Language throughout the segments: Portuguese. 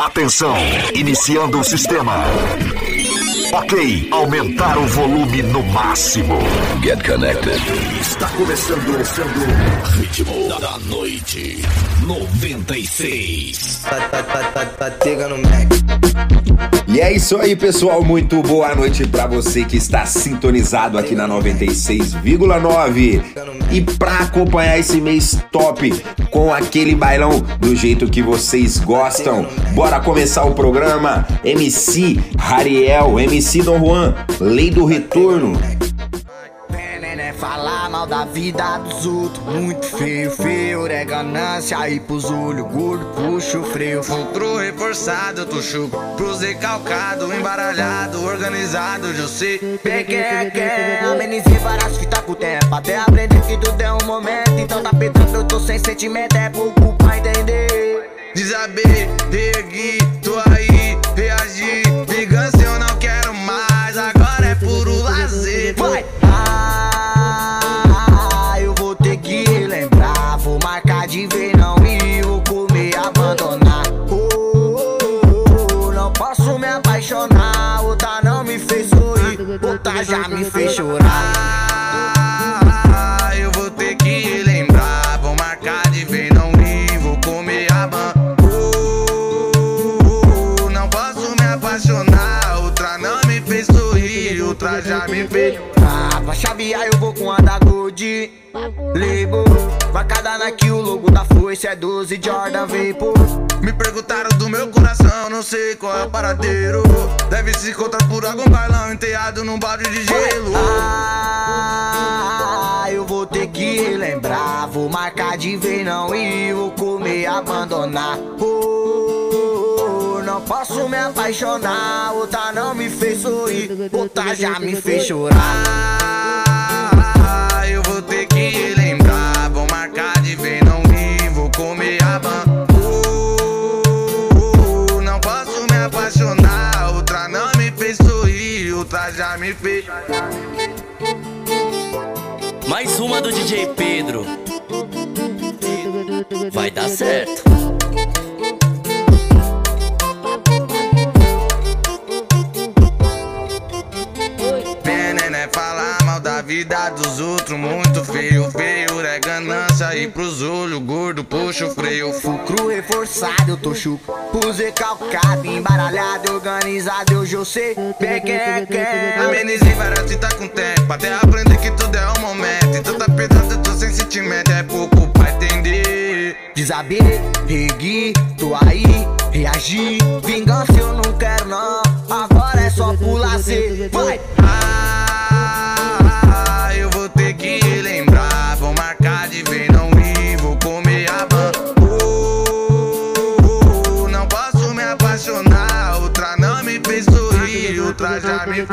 Atenção, iniciando o sistema. Ok, aumentar o volume no máximo. Get connected. Está começando, começando. Ritmo da noite 96. Tá, tá, tá, tá, tá pegando Mac. E é isso aí, pessoal. Muito boa noite para você que está sintonizado aqui na 96,9. E para acompanhar esse mês top com aquele bailão do jeito que vocês gostam, bora começar o programa. MC Rariel, MC Dom Juan, Lei do Retorno. É falar mal da vida dos outros, muito feio, feio, é ganância aí pros olhos gordo, puxa o freio. Outro reforçado, tô chuco, pros decalcado, embaralhado, organizado, eu sei. Pequeque, amenizei várias fitas com o tempo, até aprender que tudo é um momento. Então tá pedando, eu tô sem sentimento, é pouco pra entender. Desabei, ergui, tô aí, outra já me fez chorar. Eu vou ter que relembrar, vou marcar de ver, não ir, vou comer a ban. Oh, não posso me apaixonar, outra não me fez sorrir, outra já me fez Ah, pra chavear eu vou com a da Gold Label Marcada Nike, o logo da foice é 12 Jordan Vapor Me perguntaram do meu coração, não sei qual é o paradeiro. Deve se encontrar por algum bailão enterrado num balde de gelo. Ah, eu vou ter que relembrar Vou marcar de vez não e vou comer, abandonar Oh, não posso me apaixonar Outra não me fez sorrir Outra já me fez chorar vou marcar de ver, não ir, vou comer a ban. Não posso me apaixonar. Outra não me fez sorrir, outra já me fez. Mais uma do DJ Pedro. Vai dar certo. Vida dos outros, muito feio, feio é ganância e pros olhos gordo puxa o freio. Fulcro reforçado, eu tô chuco Puse calcado, embaralhado, organizado Hoje eu sei bem quem é quem Amenizei várias tá com tempo, até aprender que tudo é um momento. Então tá pesado, eu tô sem sentimento, é pouco pra entender. Desabei, regui, tô aí, reagi Vingança eu não quero não, agora é só por lazer Vai! Ah, já me.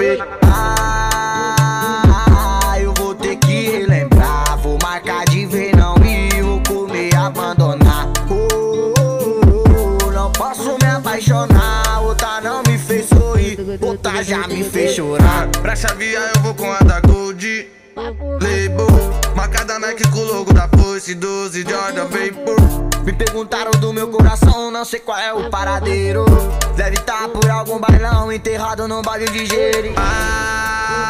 Ah, eu vou ter que relembrar Vou marcar de ver, não ir, vou comer, abandonar Oh, não posso me apaixonar Outra não me fez sorrir, outra já me fez chorar Pra chavear, eu vou com a da Gold. Label, marcada Nike com o logo da Foice 12 Jordan Vapor. Me perguntaram do meu coração, não sei qual é o paradeiro Deve tá por algum bailão, enterrado num balde de gelo Ah,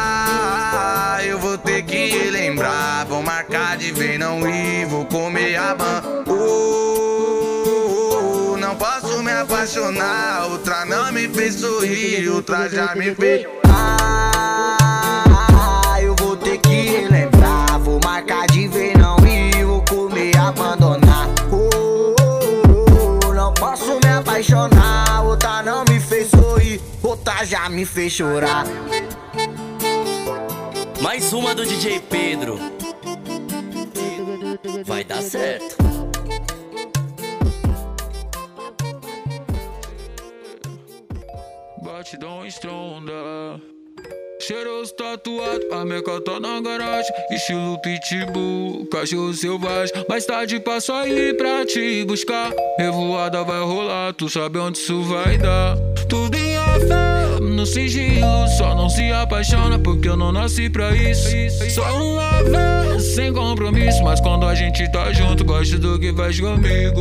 eu vou ter que relembrar. Vou marcar de ver, não ir, vou comer a ban. Oh, não posso me apaixonar. Outra não me fez sorrir, outra já me fez. Ah, eu vou ter que relembrar Vou marcar de ver, posso me apaixonar Outra não me fez sorrir, outra já me fez chorar Mais uma do DJ Pedro. Vai dar certo. Batidão estronda. Cheiroso tatuado, a meca tá na garagem. Estilo pitbull, cachorro selvagem. Mais tarde passo aí pra te buscar. Revoada vai rolar, tu sabe onde isso vai dar. Tudo em fé, no sigilo. Só não se apaixona porque eu não nasci pra isso. Só uma vez, sem compromisso. Mas quando a gente tá junto, gosto do que faz comigo.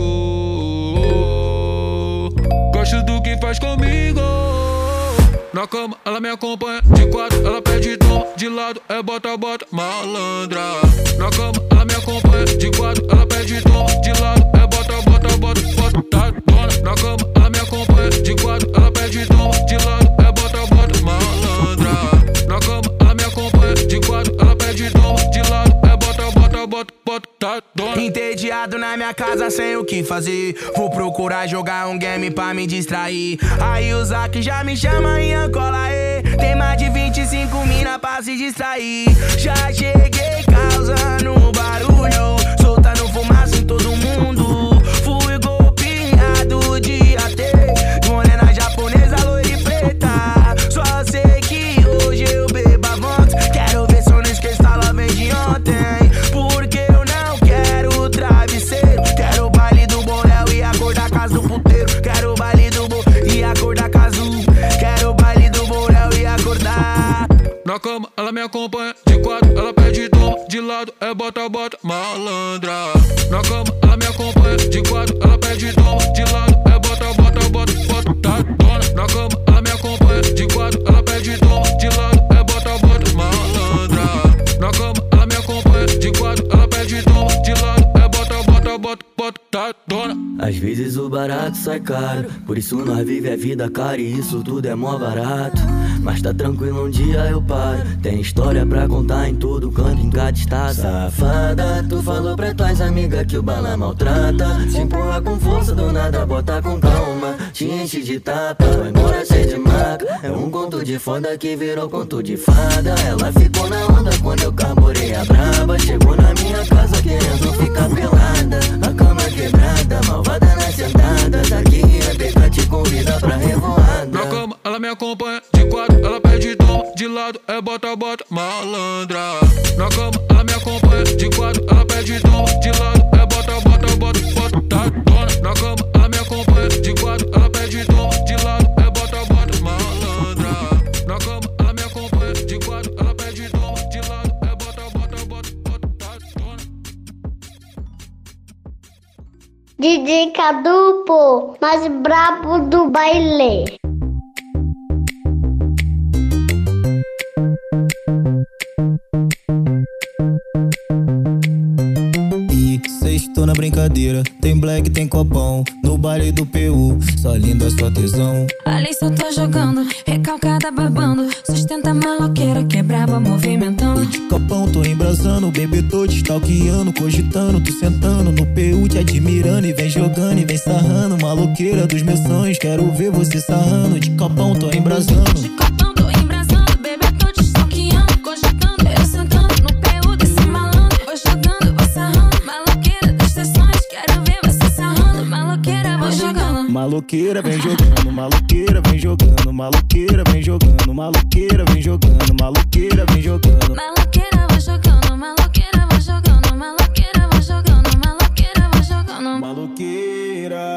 Gosto do que faz comigo. Na cama, ela me acompanha. De quatro, ela pede toma. De lado, é bota, bota, malandra. Na cama, ela me acompanha. De quatro, ela pede toma. De lado, é bota, bota, bota, bota, tá dona. Na cama, ela me acompanha. De quatro, ela pede toma. Tá dona. Entediado na minha casa sem o que fazer. Vou procurar jogar um game pra me distrair. Aí o Zac já me chama em Ancola, aí. Tem mais de 25 mina pra se distrair. Já cheguei causando barulho. Na cama, ela me acompanha. De quatro, ela pede toma. De lado, é bota, bota, malandra. Na cama, ela me acompanha. De quatro, ela pede toma. De lado, é bota, bota, bota, bota, tá dona. Na cama, ela me acompanha. De quatro, ela bota, bota, bota, tá dona. Às vezes o barato sai caro, por isso nós vive a vida cara e isso tudo é mó barato. Mas tá tranquilo, um dia eu paro. Tem história pra contar em todo canto, em cada estado. Safada, tu falou pra tuas amigas que o bala maltrata. Se empurra com força, do nada bota com calma. Te enche de tapa, vai embora cheio de maca. É um conto de foda que virou conto de fada. Ela ficou na onda quando eu carburei a braba. Chegou na minha casa querendo ficar pelada. Quebrada, malvada na sentada. Daqui a beca te convida pra revoada. Na cama, ela me acompanha. De quatro, ela pede toma. De lado, é bota, DJ Cadupo, mais brabo do baile. Brincadeira, tem black, tem copão No baile do PU, só linda sua tesão. Ali só tô jogando, recalcada babando. Sustenta maloqueira, quebrava movimentando. De copão tô embrasando, bebê tô te stalkeando Cogitando, tu sentando no PU te admirando E vem jogando e vem sarrando. Maloqueira dos meus sonhos, quero ver você sarrando. De copão tô embrasando De copão Maloqueira vem jogando, maloqueira vem jogando Maloqueira vem jogando, maloqueira vem jogando Maloqueira vem jogando Maloqueira, vou jogando. Maloqueira, vou jogando. Maloqueira, vou jogando. Maloqueira, vou jogando. Maloqueira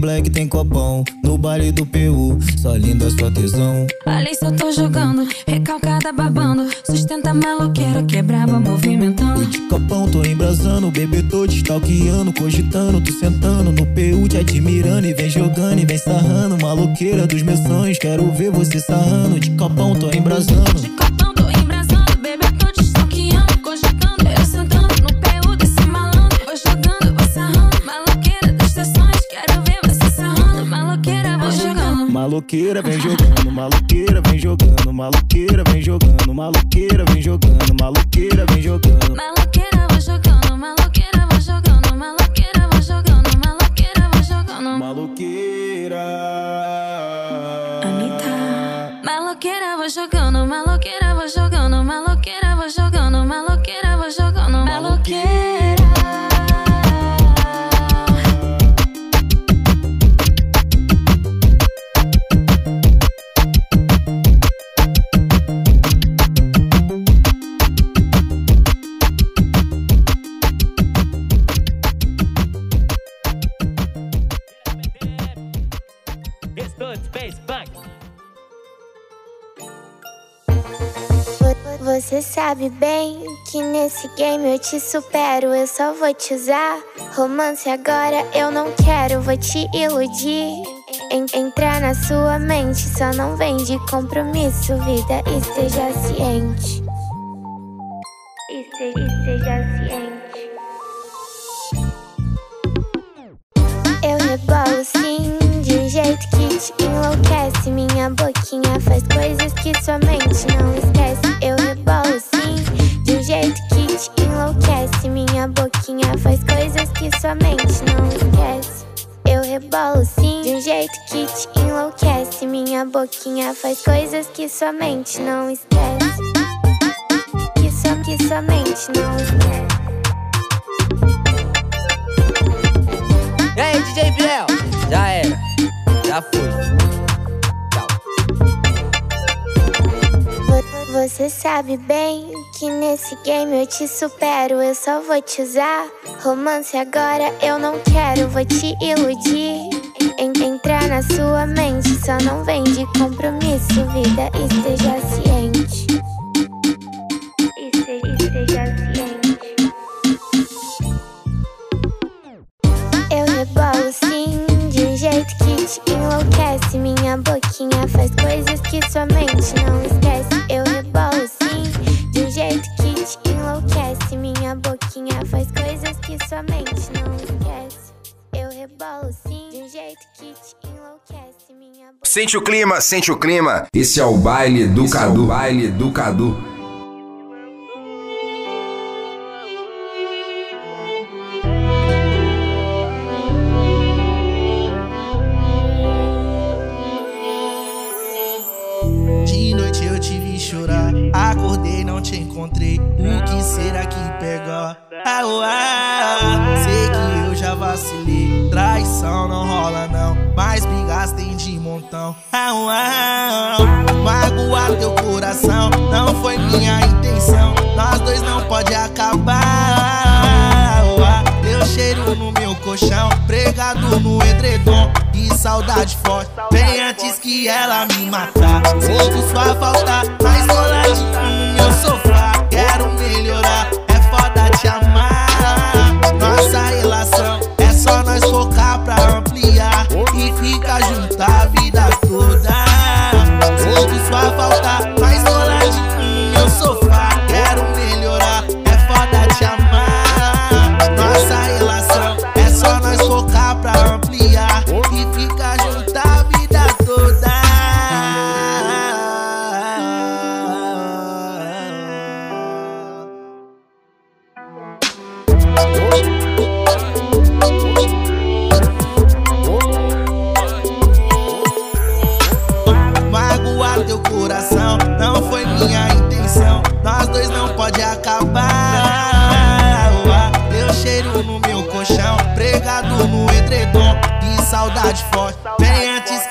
black, tem copão. No baile do PU, só linda sua tesão. Ali só tô jogando, recalcada babando. Sustenta maloqueira, quebrava movimentando. De copão tô embrasando, bebê tô te stalkeando Cogitando, tu sentando no PU te admirando E vem jogando e vem sarrando. Maloqueira dos meus sonhos, quero ver você sarrando. De copão tô embrasando. De copão tô embrasando, Maloqueira vem jogando, maloqueira vem jogando Maloqueira vem jogando, maloqueira vem jogando Maloqueira vem jogando Maloqueira, vou jogando. Maloqueira, vou jogando. Maloqueira, vou jogando. Maloqueira, vou jogando. Maloqueira Anitta. Maloqueira, vou jogando. Maloqueira, Sabe bem que nesse game eu te supero, eu só vou te usar. Romance agora eu não quero, vou te iludir. En entrar na sua mente, só não vem de compromisso, vida, esteja ciente. Este esteja ciente. Eu rebolo sim, de um jeito que te enlouquece. Minha boquinha faz coisas que sua mente não esquece. Faz coisas que sua mente não esquece. Eu rebolo sim, de um jeito que te enlouquece. Minha boquinha faz coisas que sua mente não esquece. Que sua, que sua mente não esquece. E aí, DJ Biel? Já era. Já foi. Você sabe bem que nesse game eu te supero, eu só vou te usar. Romance agora eu não quero, vou te iludir. En- entrar na sua mente, só não vem de compromisso, vida, esteja ciente. Este- Esteja ciente. Eu rebolo sim, de um jeito que te enlouquece. Minha boquinha faz coisas que sua mente não esquece. Eu rebolo sim, de um jeito que te enlouquece. Minha boquinha faz coisas que sua mente não esquece. Eu rebolo sim, de um jeito que te enlouquece. Minha Sente o clima, sente o clima. Esse é o baile do Cadu. baile do Cadu. Encontrei. O que será que pegou? Ah, uá, sei que eu já vacilei. Traição não rola, não, mas brigas tem de montão. Ah, uá, magoar teu coração, não foi minha intenção. Nós dois não pode acabar. Cheiro no meu colchão, pregado no edredom. Que saudade forte, bem antes que ela me matar. Sinto sua falta, mais coladinho no meu sofá. Quero melhorar, é foda te amar. Nossa relação é só nós focar pra ampliar e ficar junto a vida toda. Sinto sua falta, mais coladinho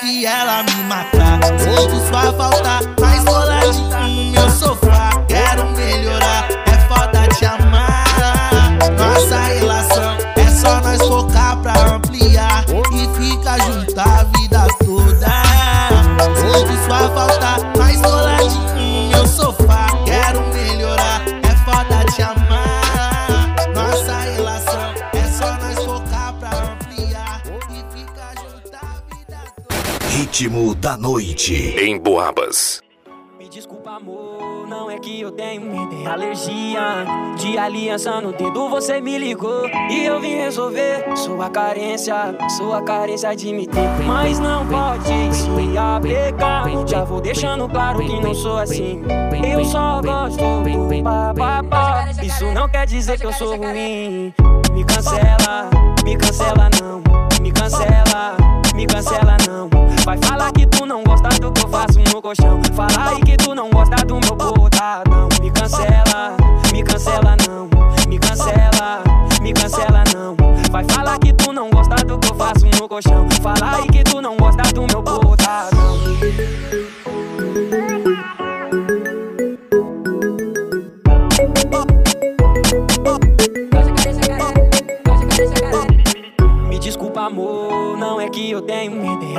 bem antes que ela me matar. Da noite. Em Boabas. Desculpa, amor, não é que eu tenho medo, é alergia de aliança no dedo. Você me ligou e eu vim resolver sua carência, sua carência de me ter. Mas não pode se apegar. Já vou deixando claro que não sou assim. Eu só gosto do papapá. Isso não quer dizer que eu sou ruim. Me cancela, me cancela não, me cancela, me cancela não. Vai falar que tu não gosta do que eu faço no colchão. Fala aí que tu não gosta do meu botadão. Me cancela, me cancela não, me cancela, me cancela não. Vai falar que tu não gosta do que eu faço no colchão. Fala aí que tu não gosta do meu botadão.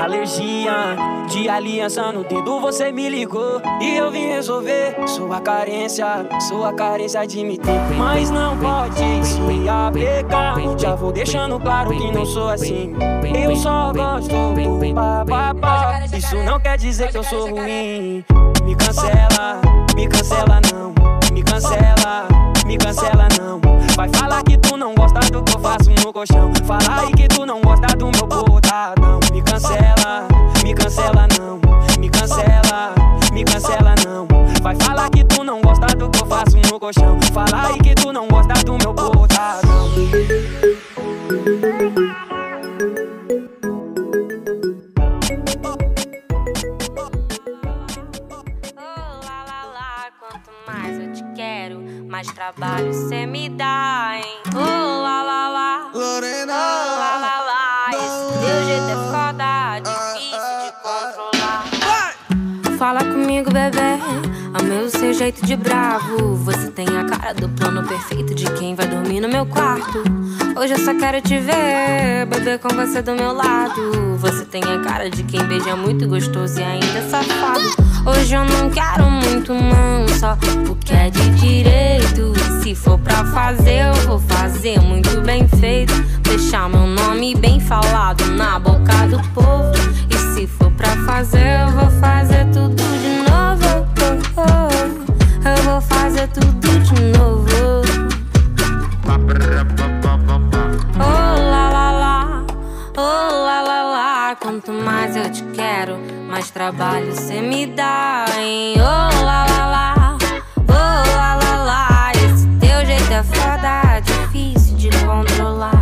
Alergia. De aliança no dedo você me ligou e eu vim resolver sua carência, sua carência de me ter. Mas não pode se apegar. Já vou deixando claro que não sou assim. Eu só gosto do papapá. Isso não quer dizer que eu sou ruim. Me cancela, me cancela não, me cancela, me cancela não. Vai falar que tu não gosta do que eu faço no colchão. Fala aí que tu não gosta do meu botadão. Me cancela, me cancela não, me cancela, me cancela não. Vai falar que tu não gosta do que eu faço no colchão. Fala aí mais trabalho cê me dá, hein? Oh, lá, lá, lá. Lorena. Oh, lá, lá, lá. Esse teu jeito é foda, difícil de controlar. Fala comigo, bebê. Amei o seu jeito de bravo. Você tem a cara do plano perfeito de quem vai dormir no meu quarto. Hoje eu só quero te ver, beber com você do meu lado. Você tem a cara de quem beija muito gostoso e ainda é safado. Hoje eu não quero muito, não, só o que é de direito. E se for pra fazer, eu vou fazer muito bem feito. Deixar meu nome bem falado na boca do povo. E se for pra fazer, eu vou fazer tudo de novo. Eu vou fazer tudo de novo. Quanto mais eu te quero, mais trabalho cê me dá, hein? Oh lá lá lá, oh lá lá lá. Esse teu jeito é foda, difícil de controlar.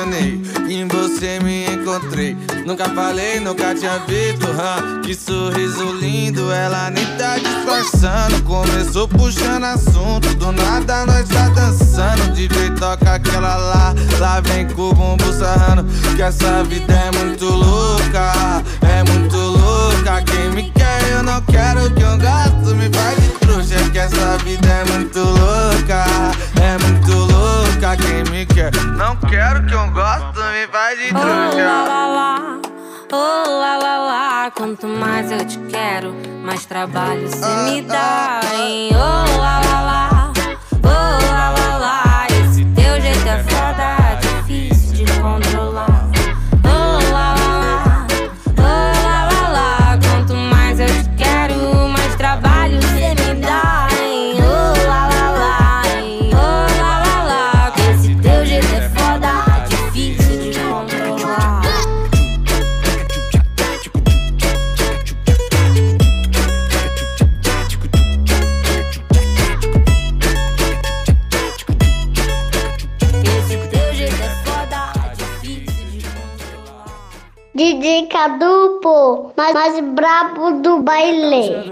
Apaixonei. Em você me encontrei. Nunca falei, nunca tinha visto. hã? Que sorriso lindo, ela nem tá disfarçando. Começou puxando assunto, do nada nós tá dançando. DJ toca aquela lá, lá vem com o bumbum sarrando. Que essa vida é muito louca, é muito louca. Quem me quer, eu não quero que eu gasto, me faz de trouxa. Que essa vida é muito louca, é muito louca. Quem me quer, não quero que eu gosto, me faz de Oh trouxa. oh lá lá lá. Quanto mais eu te quero, mais trabalho cê me dá, hein? Oh lá lá lá, DJ Cadu, pô, mais, mais brabo do baile.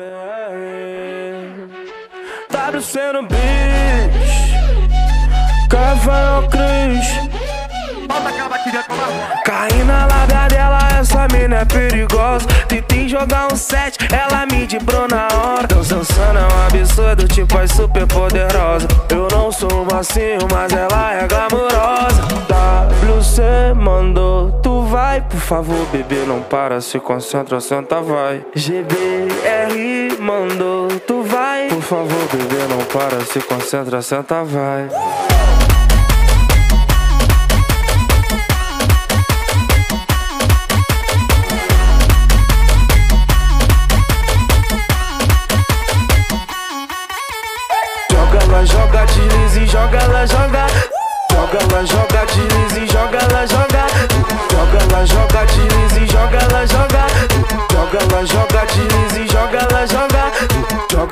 WC no beat Cavalo Cris Caí na lábia dela, essa mina é perigosa. Tentei jogar um set, ela me dibrou na hora. Dançando é um absurdo, tipo é super poderosa Eu não sou macio, mas ela é glamurosa WC mandou, tu vai Por favor, bebê, não para, se concentra, senta, vai. GBR mandou, tu vai Por favor, bebê, não para, se concentra, senta, vai Joga ela,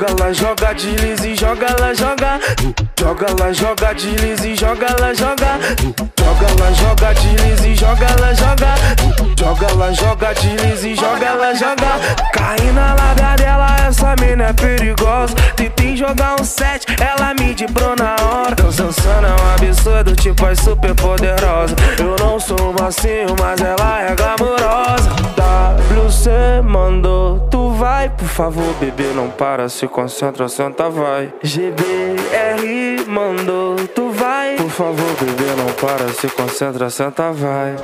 joga ela, joga. Deslize, joga ela, joga. Joga ela, joga, desliza e joga, ela, joga. Joga, ela, joga, desliza e joga, ela, joga. Joga, ela, joga, desliza e joga, ela, joga. Cai na larga dela, essa mina é perigosa. Tentei jogar um set, ela me dibrou na hora. Dançando é um absurdo, tipo é super poderosa. Eu não sou macio, mas ela é glamurosa. WC mandou, tu vai, por favor, bebê, não para, se concentra, senta, vai. GBR mandou, tu vai, por favor, bebê, não para, se concentra, senta, vai.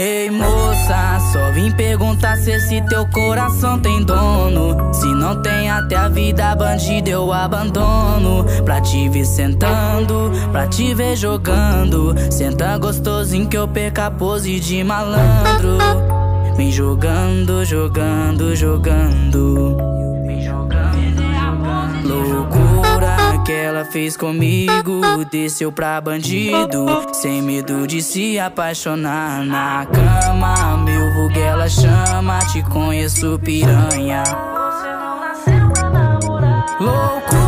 Ei moça, só vim perguntar se esse teu coração tem dono. Se não tem até a vida bandida eu abandono. Pra te ver sentando, pra te ver jogando. Senta gostosinho que eu perca a pose de malandro. Vem jogando, jogando, jogando. Loucura que ela fez comigo, desceu pra bandido, sem medo de se apaixonar na cama. Meu vulgo ela chama, te conheço piranha. Loucuras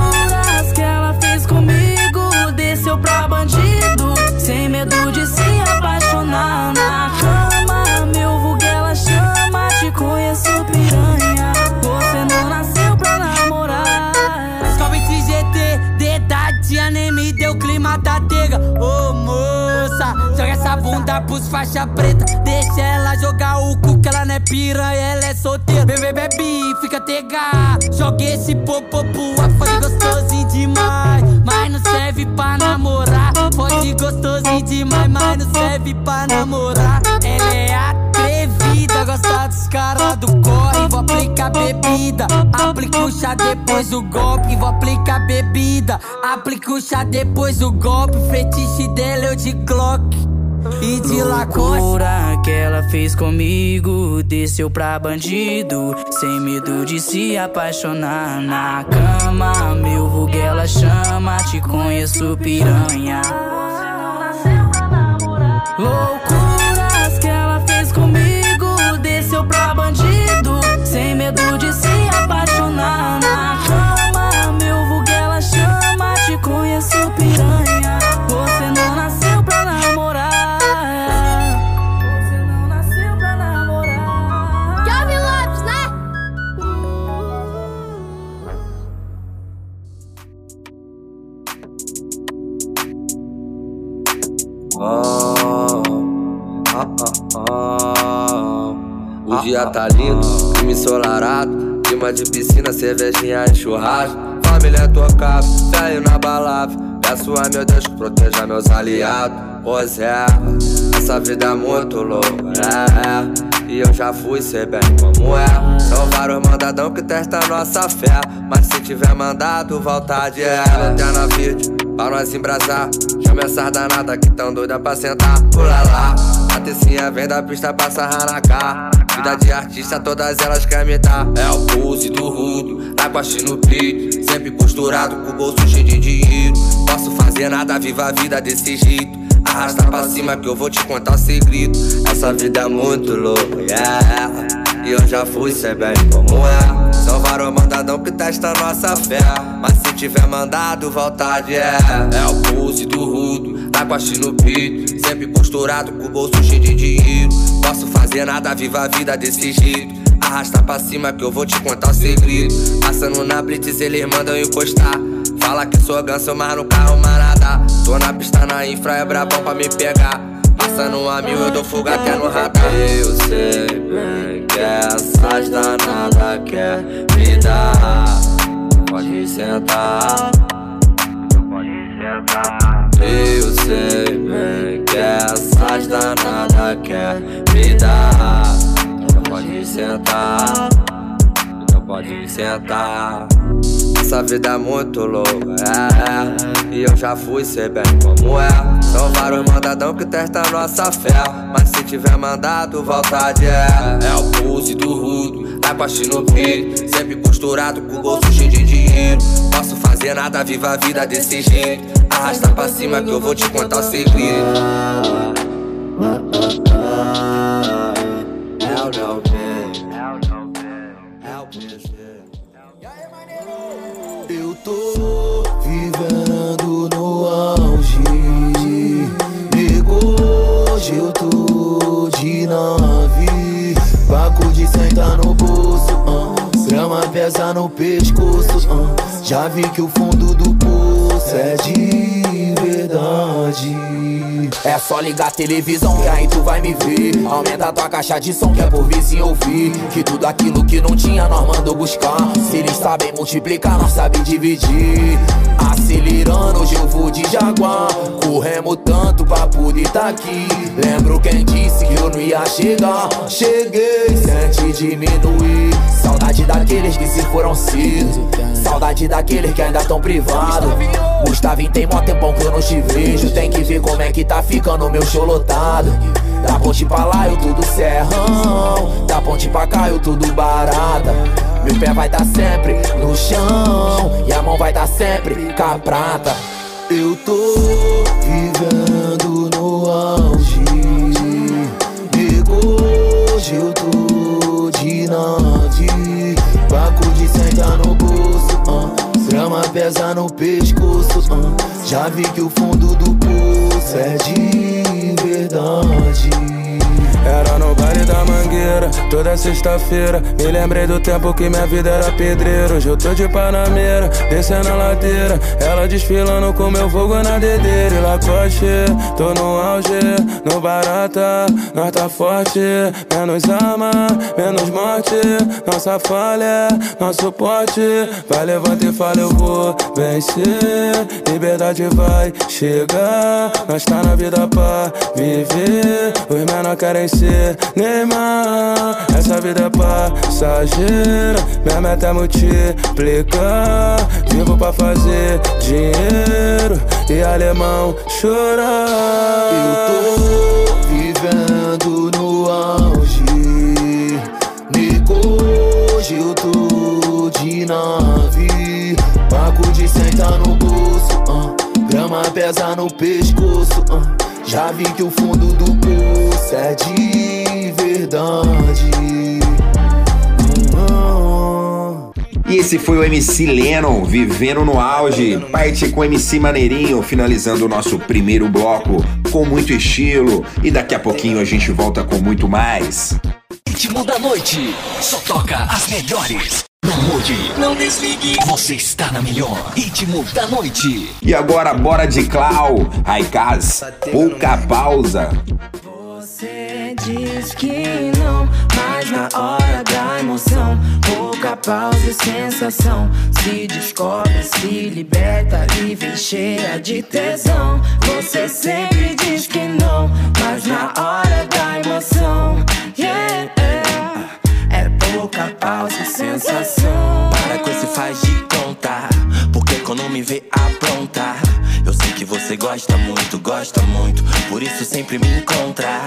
essa bunda pros faixa preta. Deixa ela jogar o cu que ela não é piranha, ela é solteira. Bebê, bebe, fica tega. Joga esse popô pro fode gostosinho demais. Mas não serve pra namorar. Fode gostosinho demais, mas não serve pra namorar. Ela é atrevida, gosta dos caras do corre. Vou aplicar bebida, aplica o chá depois o golpe. Vou aplicar bebida, aplica o chá depois o golpe. Fetiche dela eu de Glock. E de Loucura que ela fez comigo, desceu pra bandido, sem medo de se apaixonar na cama. Meu vulgo ela chama, te conheço piranha. Loucuras que ela fez comigo, desceu pra bandido, sem medo de se O dia tá lindo, clima ensolarado. Clima de piscina, cervejinha e churrasco. Família tocada, velho na balada. Peço a meu Deus que proteja meus aliados. Pois é, essa vida é muito louca, é. E eu já fui ser bem como é. São vários mandadão que testam nossa fé. Mas se tiver mandado, vontade é. Lanterna verde, pra nós embrasar. Chama essas danadas que tão doida pra sentar. Pula lá, a tecinha vem da pista pra sarrar na cara. Vida de artista, todas elas querem me dar. É o pose do rudo, tá com no peito. Sempre posturado, com o bolso cheio de dinheiro. Posso fazer nada, viva a vida desse jeito. Arrasta pra cima que eu vou te contar o segredo. Essa vida é muito louca, yeah. E eu já fui, cê como é. São vários mandadão que testa nossa fé. Mas se tiver mandado, vontade é. É o pulse do rudo, tá com a no peito. Sempre posturado, com o bolso cheio de dinheiro. Posso fazer nada, viva a vida desse jeito. Arrasta pra cima que eu vou te contar o segredo. Passando na blitz, eles mandam encostar. Fala que sou ganso, mas no carro manada. Tô na pista na infra, é brabão pra me pegar. Passando a mil, eu dou fuga até no radar. Eu sei bem que essas danadas quer me dar. Pode sentar. Eu sei bem que essas danadas quer me dar. Pode sentar. pode sentar. Essa vida é muito louca, é, é. E eu já fui, sei bem como é. São vários mandadão que testam nossa fé. Mas se tiver mandado, vontade é. É o pulse do rudo, é parte no peito. Sempre costurado com o bolso cheio de dinheiro. Posso fazer nada, viva a vida desse jeito. Arrasta pra cima que eu vou te contar o segredo. Hell no, Eu vivendo no auge. Nego, hoje eu tô de nave. Paco de sentar no bolso. ah. Grama pesa no pescoço. ah. Já vi que o fundo do poço é de verdade. É só ligar a televisão que aí tu vai me ver. Aumenta tua caixa de som que é por vizinho ouvir. Que tudo aquilo que não tinha nós mandou buscar. Se eles sabem multiplicar, nós sabem dividir. Acelerando, hoje eu vou de Jaguar. Corremos tanto pra poder tá aqui. Lembro quem disse que eu não ia chegar. Cheguei, sente diminuir Saudade daqueles que se foram cedo Saudade daqueles que ainda tão privados Gustavinho tem mó tempão que eu não te vejo Tem que ver como é que tá ficando meu show lotado Da ponte pra lá eu tudo serrão Da ponte pra cá eu tudo barata Meu pé vai tá sempre no chão E a mão vai tá sempre com a prata Eu tô vivendo no auge. Nego, hoje eu tô de nave. Paco de sentar no bolso. ah. Grama pesa no pescoço. ah. Já vi que o fundo do poço toda sexta-feira. Me lembrei do tempo que minha vida era pedreiro. Hoje eu tô de panameira, descendo a ladeira. Ela desfilando com meu fogo na dedeira. E Lacoste, tô no auge, no barata. Nós tá forte, menos arma, menos morte. Nossa falha, nosso porte. Vai, levanta e fala, eu vou vencer. Liberdade vai chegar. Nós tá na vida pra viver. Os menores querem ser Neymar. Essa vida é passageira. Minha meta é multiplicar. Vivo pra fazer dinheiro e alemão chorar. Eu tô vivendo no auge. Nico, eu tô de nave. Paco de sentar no bolso. ah. Grama pesa no pescoço. ah. Já vi que o fundo do poço é de verdade. E esse foi o MC Lennon, vivendo no auge. Parte com o MC Maneirinho, finalizando o nosso primeiro bloco com muito estilo. E daqui a pouquinho a gente volta com muito mais. Ritmo da noite. Só toca as melhores. Não mude, não desligue. Você está na melhor. Ritmo da noite. E agora, bora de Clau, Raikaz, pouca pausa. Você diz que não, mas na hora da emoção, pouca pausa e sensação. Se descobre, se liberta e vem cheia de tesão. Você sempre diz que não, mas na hora da emoção, yeah, e sensação. Para com esse faz de conta, porque quando me vê apronta, eu sei que você gosta muito, gosta muito, por isso sempre me encontra.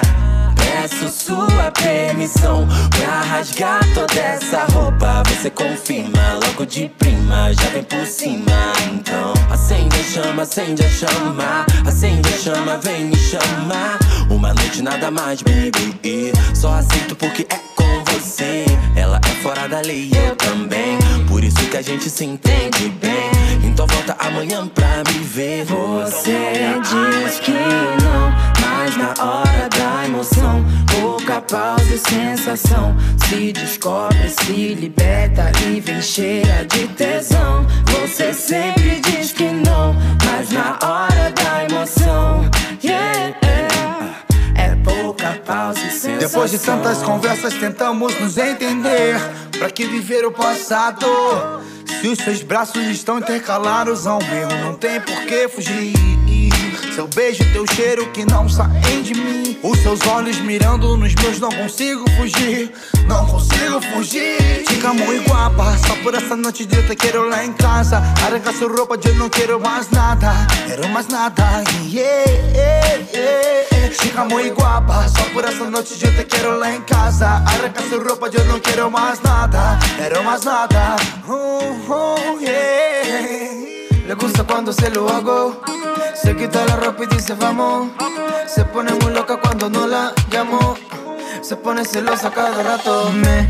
Peço sua permissão pra rasgar toda essa roupa. Você confirma logo de prima, já vem por cima. Então acende a chama, acende a chama, acende a chama, vem me chamar. Uma noite nada mais, baby, só aceito porque é com você. É fora da lei eu também, por isso que a gente se entende bem. Então volta amanhã pra me ver. Você diz que não, mas na hora da emoção, pouca pausa e sensação. Se descobre, se liberta e vem cheia de tesão. Você sempre diz que não, mas na hora da emoção, yeah, Depois de tantas conversas tentamos nos entender. Pra que viver o passado E os seus braços estão intercalados ao meu, não tem por que fugir. Seu beijo, teu cheiro que não saem de mim. Os seus olhos mirando nos meus, não consigo fugir. Não consigo fugir. Chica muito guapa, só por essa noite de te quero lá em casa. Arranca sua roupa, eu não quero mais nada. Quero mais nada. Yeah, yeah, yeah. Chica muito guapa, só por essa noite de te quero lá em casa. Arranca sua roupa, eu não quero mais nada. Quero mais nada. Uh, uh, yeah. Le gusta cuando se lo hago. Se quita la ropa y dice vamos. Se pone muy loca cuando no la llamo. Se pone celosa cada rato. Me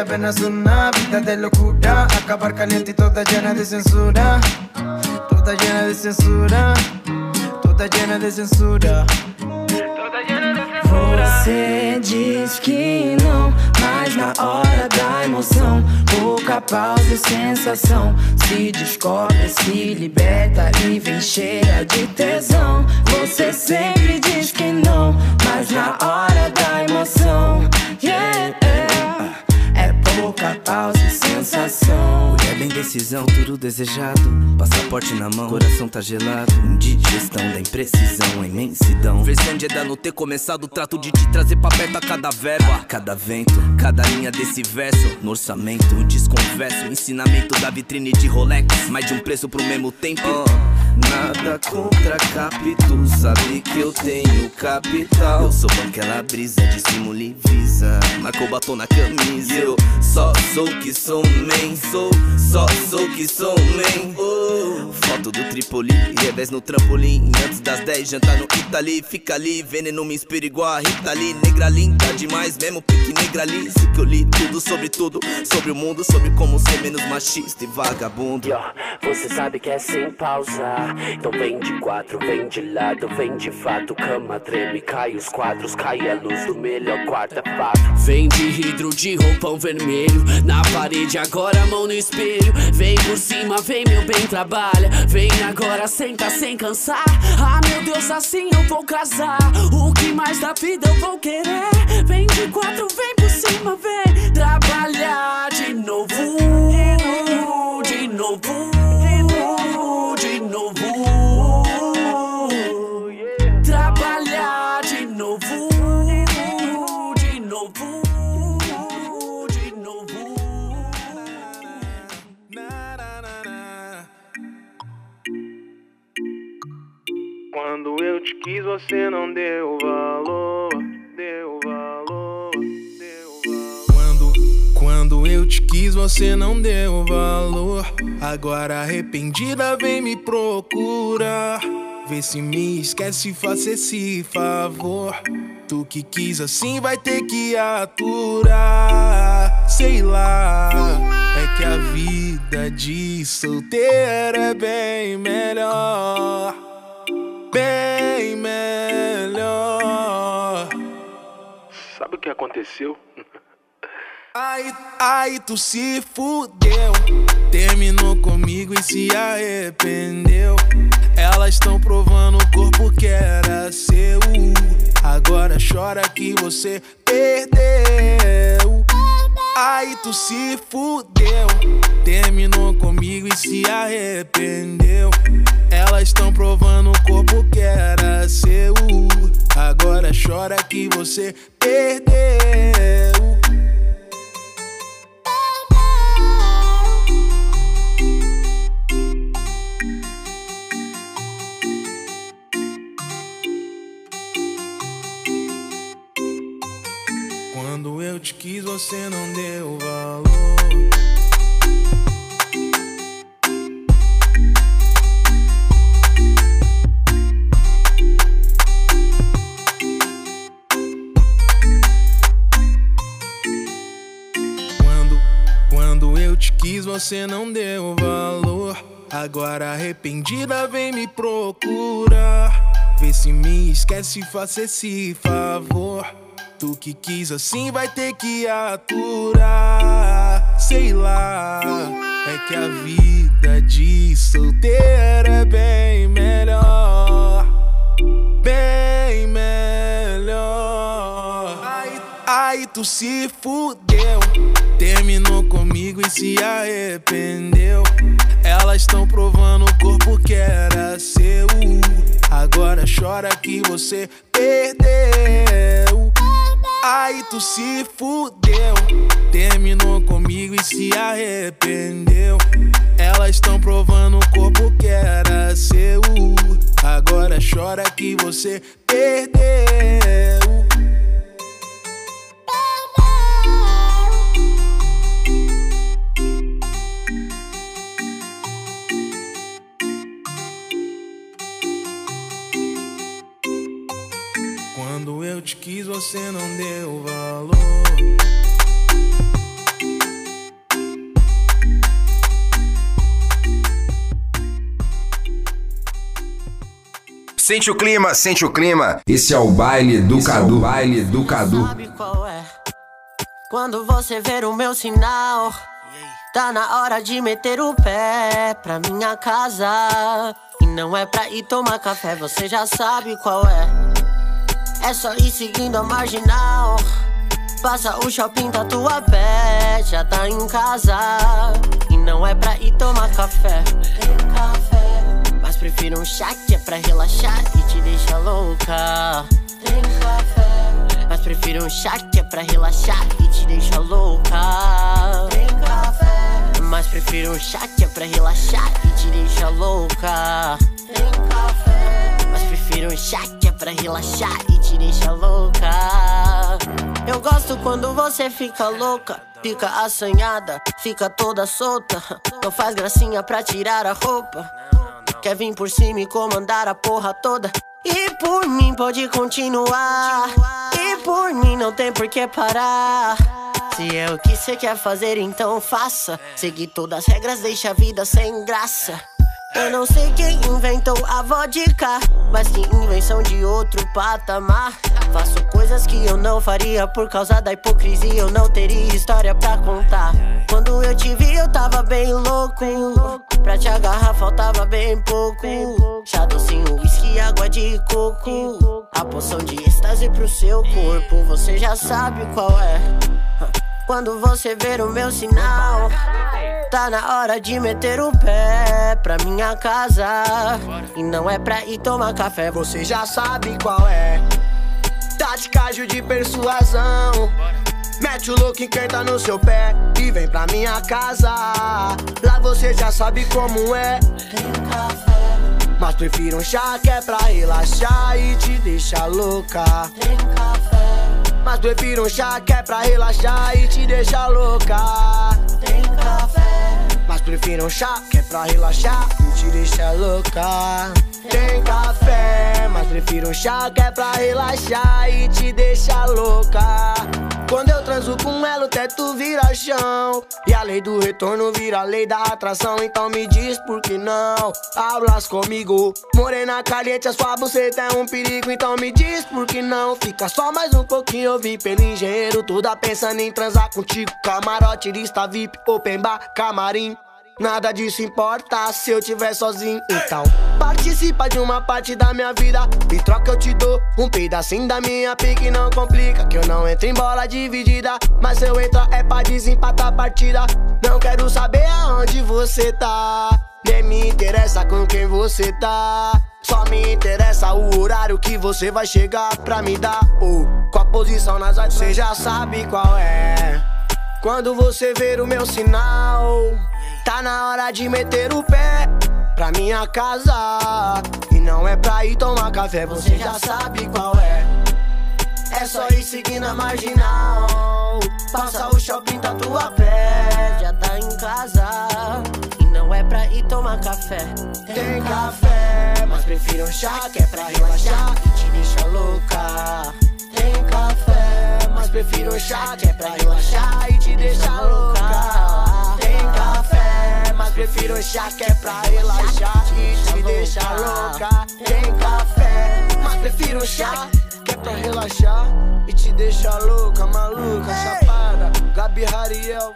apenas una vida de locura. Acabar caliente y toda llena de censura. Toda llena de censura. Toda llena de censura. Você diz que não, mas na hora da emoção, pouca pausa e sensação. Se descobre, se liberta e vem cheia de tesão. Você sempre diz que não, mas na hora da emoção, yeah, é pouca pausa e sensação. Mulher bem decisão, tudo desejado. Passaporte na mão, coração tá gelado. Indigestão da imprecisão, a imensidão. Versão de Eda não ter começado. Trato de te trazer pra perto a cada verbo. A cada vento, cada linha desse verso. No orçamento, desconverso. Ensinamento da vitrine de Rolex. Mais de um preço pro mesmo tempo. Nada contra capítulo, sabe que eu tenho capital. Eu sou aquela brisa de simula e visa. Marcou batom na camisa. Eu só sou que sou man. Sou, só sou que sou man. Oh. Foto do Tripoli, revés no trampolim. Antes das 10, jantar no Itali. Fica ali, veneno me inspira igual a Rita Lee. Negra linda demais, mesmo pique negra ali. Sei que eu li tudo sobre tudo. Sobre o mundo, sobre como ser menos machista e vagabundo. Você sabe que é sem pausa. Então vem de quatro, vem de lado, vem de fato. Cama treme, cai os quadros, cai a luz do melhor quarto, é fato. Vem de hidro de roupão vermelho. Na parede agora mão no espelho. Vem por cima, vem meu bem, trabalha. Vem agora, senta sem cansar. Ah meu Deus, assim eu vou casar. O que mais da vida eu vou querer? Vem de quatro, vem por cima, vem. Trabalhar de novo. De novo Quando eu te quis, você não deu valor. Deu valor. Quando, quando eu te quis, você não deu valor. Agora arrependida, vem me procurar. Vê se me esquece, faça esse favor. Tu que quis assim vai ter que aturar. Sei lá, é que a vida de solteiro é bem melhor. Bem melhor. Sabe o que aconteceu? Ai, ai, tu se fudeu. Terminou comigo e se arrependeu. Elas estão provando o corpo que era seu. Agora chora que você perdeu. Ai, tu se fudeu. Terminou comigo e se arrependeu. Elas estão provando o corpo que era seu. Agora chora que você perdeu. Quando eu te quis, você não deu valor. Quis, você não deu valor. Agora arrependida, vem me procurar. Vê se me esquece, faça esse favor. Tu que quis assim vai ter que aturar. Sei lá, é que a vida de solteiro é bem melhor. Bem melhor. Aí tu se fudeu. Terminou comigo e se arrependeu. Elas estão provando o corpo que era seu. Agora chora que você perdeu. Aí tu se fudeu. Terminou comigo e se arrependeu. Elas estão provando o corpo que era seu. Agora chora que você perdeu. Quando eu te quis, você não deu valor. Sente o clima, sente o clima. Esse é o baile do Cadu. o baile do Cadu. Sabe qual é? Quando você ver o meu sinal, tá na hora de meter o pé pra minha casa. E não é pra ir tomar café, você já sabe qual é. É só ir seguindo a marginal. Passa o shopping da tua pé, já tá em casa. E não é pra ir tomar café. Mas prefiro um chá que é pra relaxar e te deixa louca. Mas prefiro um chá que é pra relaxar e te deixa louca. Mas prefiro um chá que é pra relaxar e te deixa louca. Tem café. Prefiro um chá que é pra relaxar e te deixa louca. Eu gosto quando você fica louca. Fica assanhada, fica toda solta. Não faz gracinha pra tirar a roupa. Quer vir por cima e comandar a porra toda. E por mim pode continuar. E por mim não tem por que parar. Se é o que você quer fazer, então faça. Seguir todas as regras, deixa a vida sem graça. Eu não sei quem inventou a vodka, mas que invenção de outro patamar. Faço coisas que eu não faria por causa da hipocrisia. Eu não teria história pra contar. Quando eu te vi, eu tava bem louco. Pra te agarrar, faltava bem pouco. Chá docinho, whisky, água de coco. A poção de êxtase pro seu corpo, você já sabe qual é. Quando você ver o meu sinal, tá na hora de meter o pé pra minha casa. E não é pra ir tomar café, você já sabe qual é. Tática de persuasão. Mete o louco, enquenta no seu pé e vem pra minha casa. Lá você já sabe como é. Mas prefiro um chá que é pra relaxar e te deixar louca. Tem café. Mas prefiro um chá que é pra relaxar e te deixar louca. Tem café. Mas prefiro um chá que é pra relaxar e te deixar louca. Tem café, mas prefiro um chá que é pra relaxar e te deixar louca. Quando eu transo com ela, o teto vira chão. E a lei do retorno vira a lei da atração. Então me diz por que não hablas comigo. Morena caliente, a sua buceta é um perigo. Então me diz por que não. Fica só mais um pouquinho, eu vim pelo engenheiro. Toda pensando em transar contigo. Camarote, lista VIP, open bar, camarim. Nada disso importa se eu tiver sozinho. Então, participa de uma parte da minha vida. E troca eu te dou um pedacinho da minha pique. Não complica, que eu não entro em bola dividida. Mas se eu entrar é pra desempatar a partida. Não quero saber aonde você tá. Nem me interessa com quem você tá. Só me interessa o horário que você vai chegar pra me dar. Ou qual a posição nas áreas, você já sabe qual é. Quando você ver o meu sinal. Tá na hora de meter o pé pra minha casa. E não é pra ir tomar café, você já sabe qual é. É só ir seguindo a marginal. Passa o shopping da tua pé, já tá em casa. E não é pra ir tomar café. Tem café, mas prefiro um chá que é pra relaxar e te deixa louca. Tem café, mas prefiro um chá que é pra relaxar e te deixa louca. Mas prefiro um chá que é pra relaxar e te deixa louca. Tem café, prefiro um chá. Que é pra relaxar e te deixar louca, maluca, chapada. Gabi Hariel.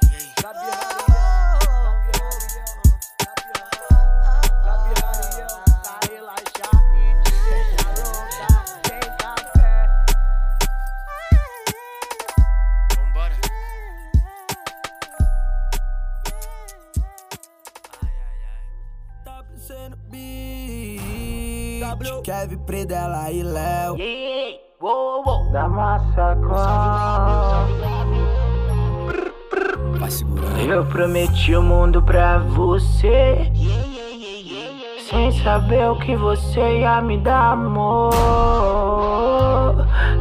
Kevin Predela e Léo. Da massacra. Vai segurando. Eu prometi o mundo pra você. Sem saber o que você ia me dar, amor.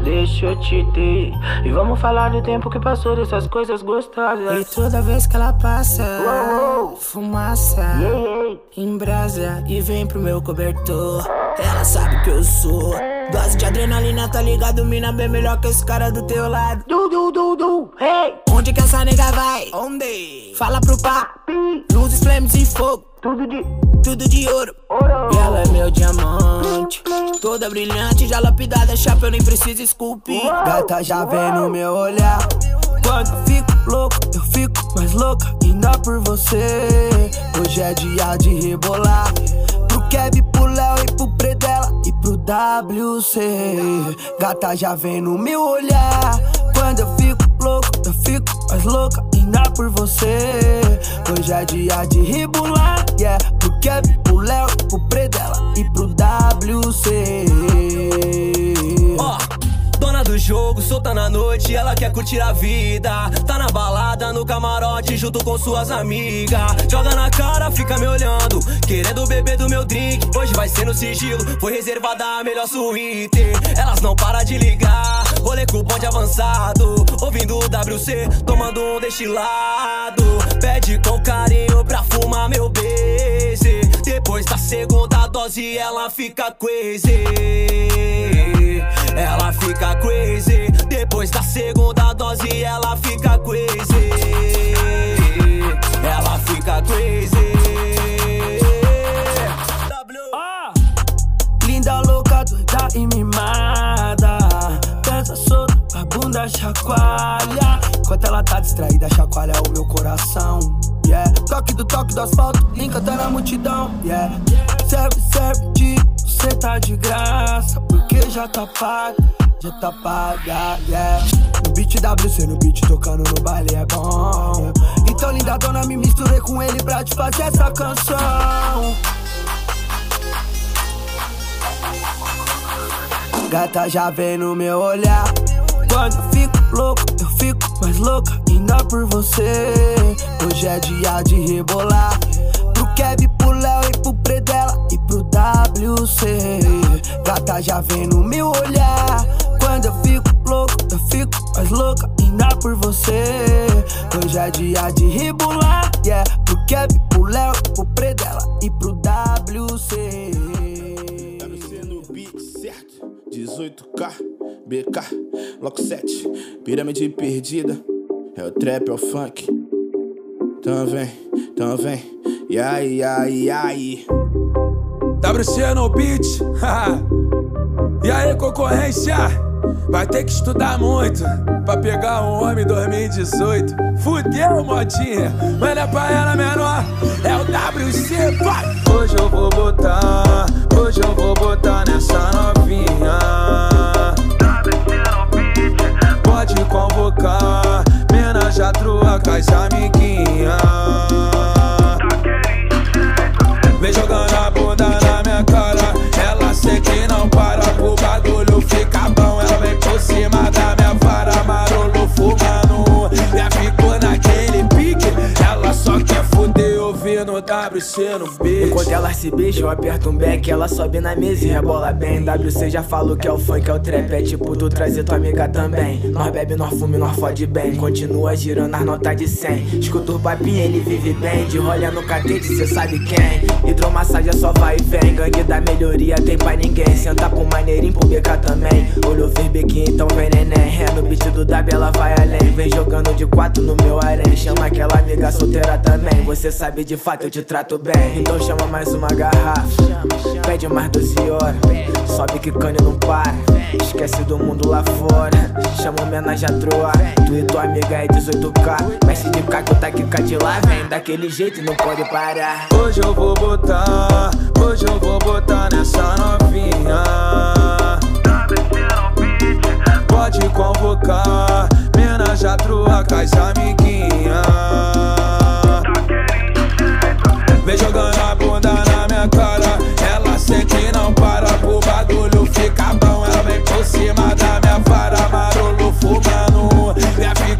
Deixa eu te ter. E vamos falar do tempo que passou dessas coisas gostosas. E toda vez que ela passa, fumaça, em brasa e vem pro meu cobertor. Ela sabe que eu sou. Dose de adrenalina, tá ligado? Mina bem melhor que esse cara do teu lado. Du, du, du, du, hey. Onde que essa nega vai? Onde? Fala pro papi. Luzes, flames e fogo. Tudo de, tudo de ouro. E ela é meu diamante. Toda brilhante, já lapidada, chapa, eu nem preciso esculpir. Gata já vem no meu olhar. Quando fico louco, eu fico mais louca, ainda por você. Hoje é dia de rebolar. Kevin, pro Léo e pro Predela e pro WC. Gata já vem no meu olhar. Quando eu fico louco, eu fico mais louca, ainda por você. Hoje é dia de rebolar. Yeah, pro Kevin, pro Léo, pro Predela e pro WC. Do jogo, solta na noite, ela quer curtir a vida. Tá na balada, no camarote, junto com suas amigas. Joga na cara, fica me olhando, querendo beber do meu drink. Hoje vai ser no sigilo, foi reservada a melhor suíte. Elas não param de ligar, rolê com o bonde avançado. Ouvindo o WC, tomando um destilado. Pede com carinho pra fumar meu beijo. Depois da segunda dose, ela fica crazy. Ela fica crazy. Depois da segunda dose, ela fica crazy. Ela fica crazy. Linda, louca, doida e mimada. Dança solta, a bunda chacoalha. Enquanto ela tá distraída, chacoalha o meu coração. Yeah. Toque do toque do asfalto, tá na multidão. Yeah. Serve, serve de você tá de graça. Porque já tá paga, já tá paga. Yeah. No beat WC, no beat tocando no baile é bom. Então, linda dona, me misturei com ele pra te fazer essa canção. Gata já vem no meu olhar. Quando eu fico louco, eu fico mais louca, ainda por você. Hoje é dia de rebolar. Pro Kevin, pro Léo e pro Predela pro WC. Gata já vem no meu olhar. Quando eu fico louco, eu fico mais louca, ainda por você. Hoje é dia de rebolar. Yeah, pro Kevin, pro Léo, pro Predela e pro WC. WC no beat certo. 18K, BK, Loco 7, pirâmide perdida. É o trap, é o funk. Então vem, então. E aí, aí, aí. WC no beat, e aí concorrência? Vai ter que estudar muito pra pegar um homem 2018. Fudeu, modinha, mas não é pra ela menor, é o WC, vai! Hoje eu vou botar, hoje eu vou botar nessa novinha. WC no. Enquanto elas se beijam, eu aperto um back, ela sobe na mesa e rebola bem. WC já falou que é o funk, é o trap, é tipo tu trazer tua amiga também. Nós bebe, nós fume, nós fode bem. Continua girando as notas de 100. Escuta o papinho, ele vive bem. De rolha no catete, cê sabe quem. É só vai e vem. Gangue da melhoria tem pra ninguém. Senta com maneirinho pro BK também. Olho verbequinho, então vem neném. É no beat do W, ela vai além. vem jogando de quatro no meu harém. Chama aquela amiga solteira também. Você sabe de fato, eu te trato bem. Então chama mais uma garrafa. Pede mais 12 horas. Sobe que cane não para. Esquece do mundo lá fora. Chama homenagem a troa. Tu e tua amiga é 18k. Mestre de caco, tá aqui de lá. Vem daquele jeito não pode parar. Hoje eu vou botar, hoje eu vou botar nessa novinha. Pode convocar, mina já trua com as amiguinhas. Vem jogando a bunda na minha cara. Ela sente e não para pro bagulho fica bom. Ela vem por cima da minha vara, marolo fumando. Já ficou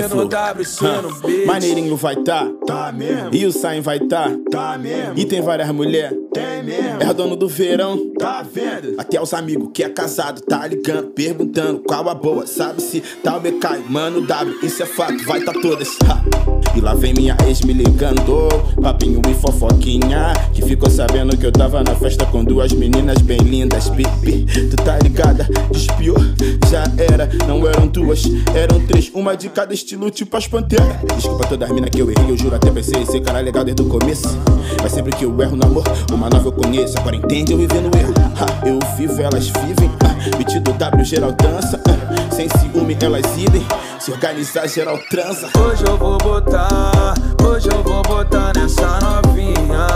ouvindo flow. Beat. Maneirinho vai tá, Tá mesmo. e o Sain vai tá, Tá mesmo. e tem várias mulheres. Tem mesmo. É dono do verão, Tá vendo? Até os amigos que é casado tá ligando, perguntando qual a boa. Sabe se tá o BK, mano W, isso é fato, vai tá todas. Ha. E lá vem minha ex me ligando, papinho e fofoquinha. Que ficou sabendo que eu tava na festa com duas meninas bem lindas. Pipi, tu tá ligada? Despiou, já era, não eram duas, eram três, uma de cada estilo, tipo as panteras. Desculpa todas as minas que eu errei, eu juro até pensei ser cara legal desde o começo. Mas sempre que eu erro no amor, uma nova eu conheço. Agora entende eu vivendo erro. Ha, eu vivo, elas vivem. Metido W, geral dança. ah, sem ciúme, elas idem. Se organizar, geral transa. Hoje eu vou botar, hoje eu vou botar nessa novinha.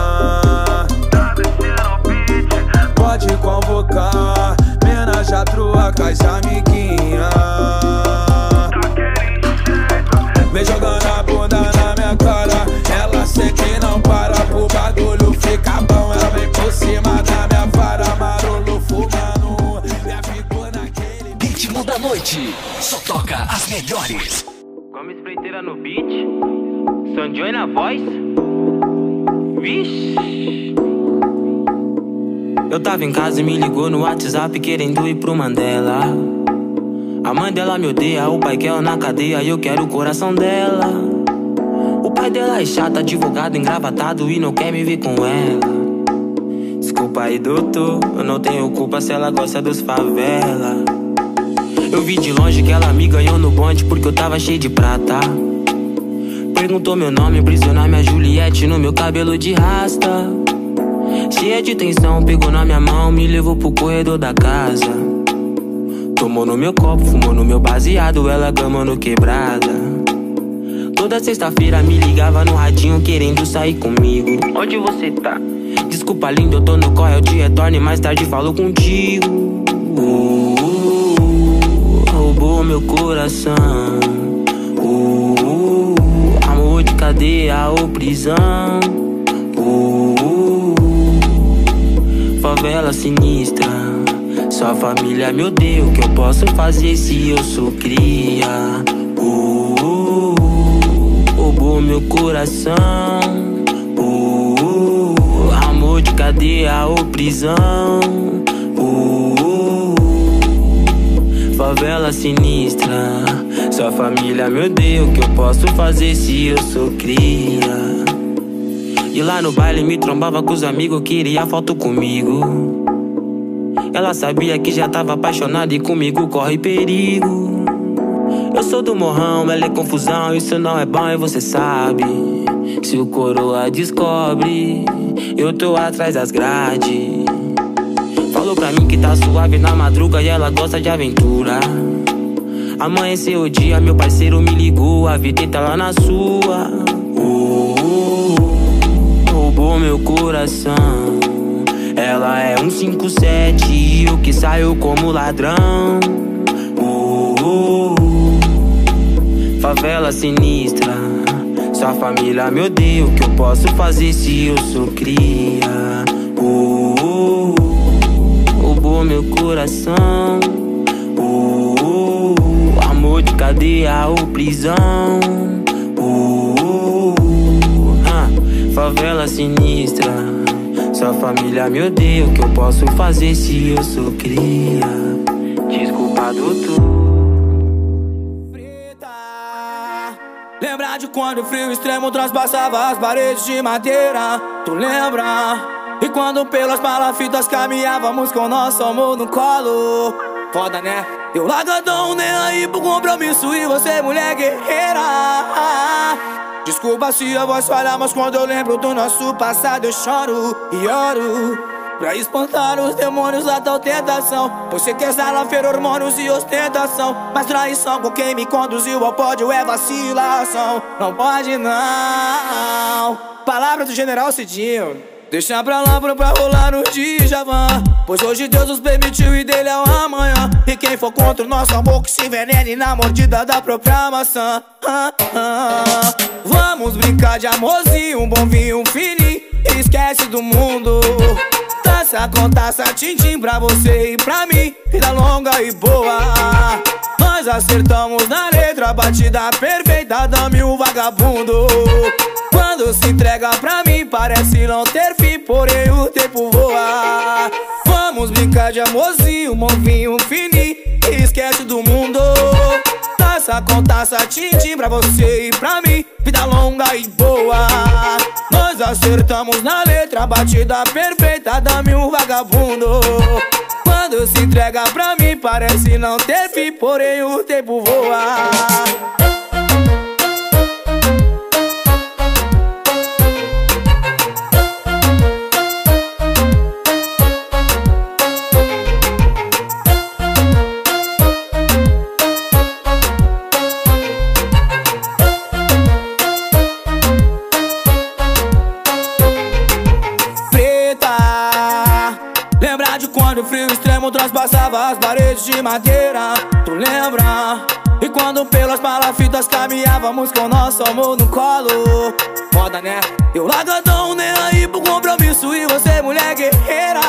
Pode convocar, mina já trua com Ela sente e não para pro bagulho fica bom. Ela vem por cima da minha vara, marolo fumando. Já ficou naquele. Ritmo da noite. Só toca as melhores. Como espreiteira no beat, Sanjoy na voz. Vixe. Eu tava em casa e me ligou no WhatsApp querendo ir pro Mandela. A mãe dela me odeia, o pai quer ela na cadeia e eu quero o coração dela. Pai dela é chato, advogado, engravatado e não quer me ver com ela. Desculpa aí, doutor, eu não tenho culpa se ela gosta dos favela. Eu vi de longe que ela me ganhou no bonde porque eu tava cheio de prata. Perguntou meu nome, prisionar minha Juliette no meu cabelo de rasta. Cheia de tensão, pegou na minha mão, me levou pro corredor da casa. Tomou no meu copo, fumou no meu baseado, ela gamando quebrada. Toda sexta-feira me ligava no radinho querendo sair comigo. Onde você tá? Desculpa, lindo, eu tô no corre, eu te retorno e mais tarde falo contigo. Uh, uh, uh, roubou meu coração. Amor de cadeia ou prisão. Favela sinistra. Sua família me odeia, o que eu posso fazer se eu sou cria? Meu coração. Uh, amor de cadeia ou prisão. Uh, favela sinistra. Sua família me odeia, o que eu posso fazer se eu sou cria? E lá no baile me trombava com os amigos, queria foto comigo. Ela sabia que já tava apaixonada e comigo corre perigo. Eu sou do morrão, ela é confusão, isso não é bom e você sabe. Se o coroa descobre, eu tô atrás das grades. Falou pra mim que tá suave na madruga e ela gosta de aventura. Amanheceu o dia, meu parceiro me ligou, a vida tá lá na sua. Uh, roubou meu coração. Ela é um 57 e eu que saio como ladrão. Favela sinistra. Sua família me odeia, o que eu posso fazer se eu sou cria? Uh, uh, uh, roubou meu coração. Uh, uh, uh, amor de cadeia ou prisão. Uh, uh, uh, ah, favela sinistra. Sua família me odeia, o que eu posso fazer se eu sou cria? Desculpa, doutor. Lembra de quando o frio extremo transpassava as paredes de madeira? Tu lembra? E quando pelas palafitas caminhávamos com nosso amor no colo? Foda, né? Eu largadão, nem aí pro compromisso e você, mulher guerreira. Desculpa se a voz falha, mas quando eu lembro do nosso passado eu choro e oro. Pra espantar os demônios da tal tentação Você quer salafear hormônios e ostentação. Mas traição com quem me conduziu ao pódio é vacilação. Não pode não. Palavra do general Cidinho. Deixa pra lá pra rolar no Djavan. Pois hoje Deus nos permitiu e dele é o amanhã. E quem for contra o nosso amor que se envenene na mordida da própria maçã. Ah, ah. Vamos brincar de amorzinho, um bom vinho, um fininho. Esquece do mundo Taça com taça, pra você e pra mim. Vida longa e boa. Nós acertamos na letra, batida perfeita Dame o vagabundo. Quando se entrega pra mim Parece não ter fim, porém o tempo voa. Vamos brincar de amorzinho, movinho fininho Esquece do mundo Taça com taça, tintim pra você e pra mim. Vida longa e boa. Nós acertamos na letra, batida perfeita Dame um vagabundo. Quando se entrega pra mim Parece não ter fim, porém o tempo voa Transpassava as paredes de madeira Tu lembra? E quando pelas palafitas caminhávamos com nosso amor no colo Moda né? Eu largadão nem aí pro compromisso E você mulher guerreira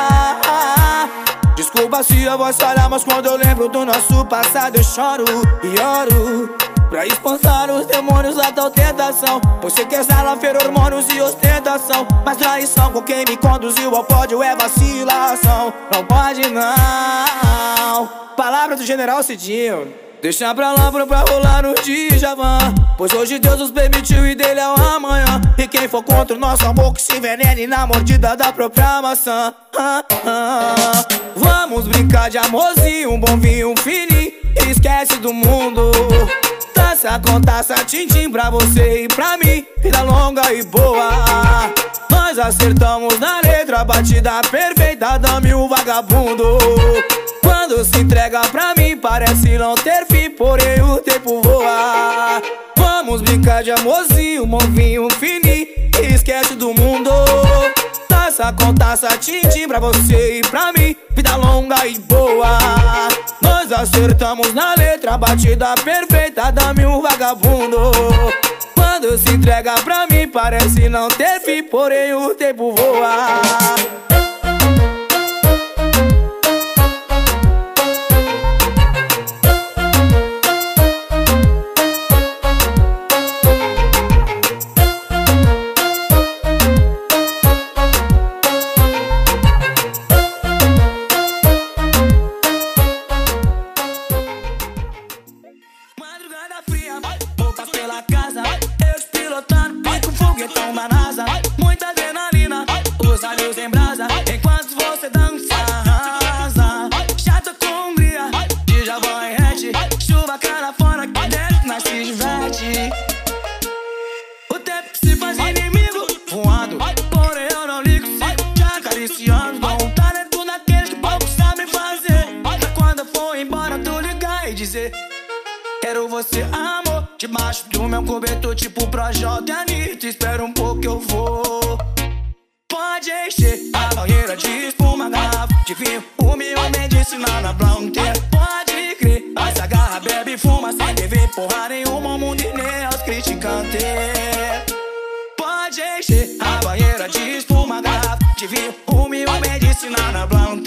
Desculpa se a voz falhar Mas quando eu lembro do nosso passado eu choro e oro Pra espantar os demônios da tal tentação Você quer salafear hormônios e ostentação Mas traição com quem me conduziu ao pódio é vacilação. Não pode não. Palavra do general Cidinho Deixa pra lá pra, pra rolar no Djavan Pois hoje Deus nos permitiu e dele é o amanhã. E quem for contra o nosso amor que se envenene na mordida da própria maçã. Ah, ah. Vamos brincar de amorzinho, um bom vinho, um Esquece do mundo. Taça com taça, tintim pra você e pra mim. Vida longa e boa. Nós acertamos na letra, batida perfeita Dame o vagabundo Quando se entrega pra mim Parece não ter fim, porém o tempo voa. Vamos brincar de amorzinho, movinho fininho Esquece do mundo. Taça com taça, tintim pra você e pra mim Vida longa e boa. Nós acertamos na letra, batida perfeita Dame um vagabundo. Quando se entrega pra mim Parece não ter fim, porém o tempo voa seus olhos em brasa Enquanto você dança. Arrasa. Chato com hungria Djavan e Red Chuva cara fora Que dentro nós se diverte. O tempo se faz inimigo Voando. Porém eu não ligo já te acariciando. Com um talento daqueles que pouco sabe fazer. Pra quando eu for embora tu ligar e dizer Quero você amor Debaixo do meu cobertor tipo Projota e Anitta Espera um pouco que eu vou pode encher a banheira de espuma, garrafa de vinho. O meu medicinal na blanca. Pode crer, essa garra bebe, fuma sem dever. Porra nenhuma, o mundo e nem os criticantes. Pode encher a banheira de espuma, garrafa de vinho. O meu medicinal na blanca.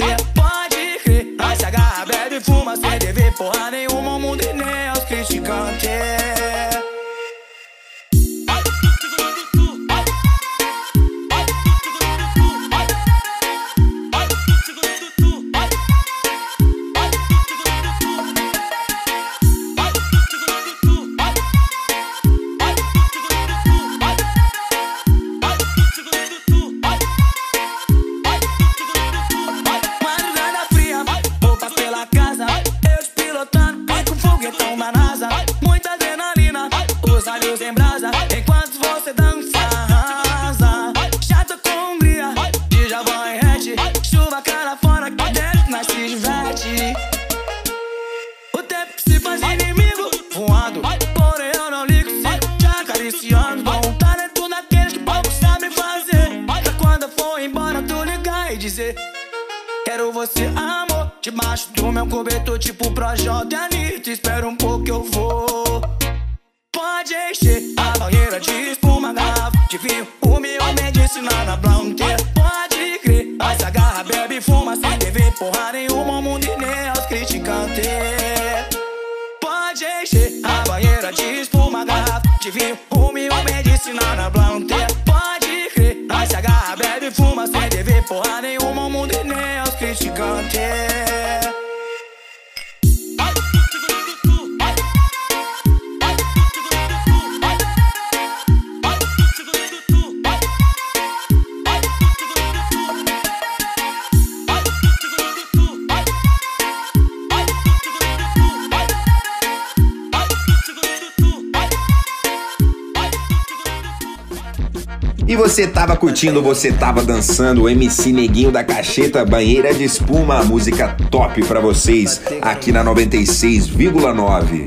Curtindo, você tava dançando o MC Neguinho da Cacheta, Banheira de Espuma, música top pra vocês aqui na 96,9.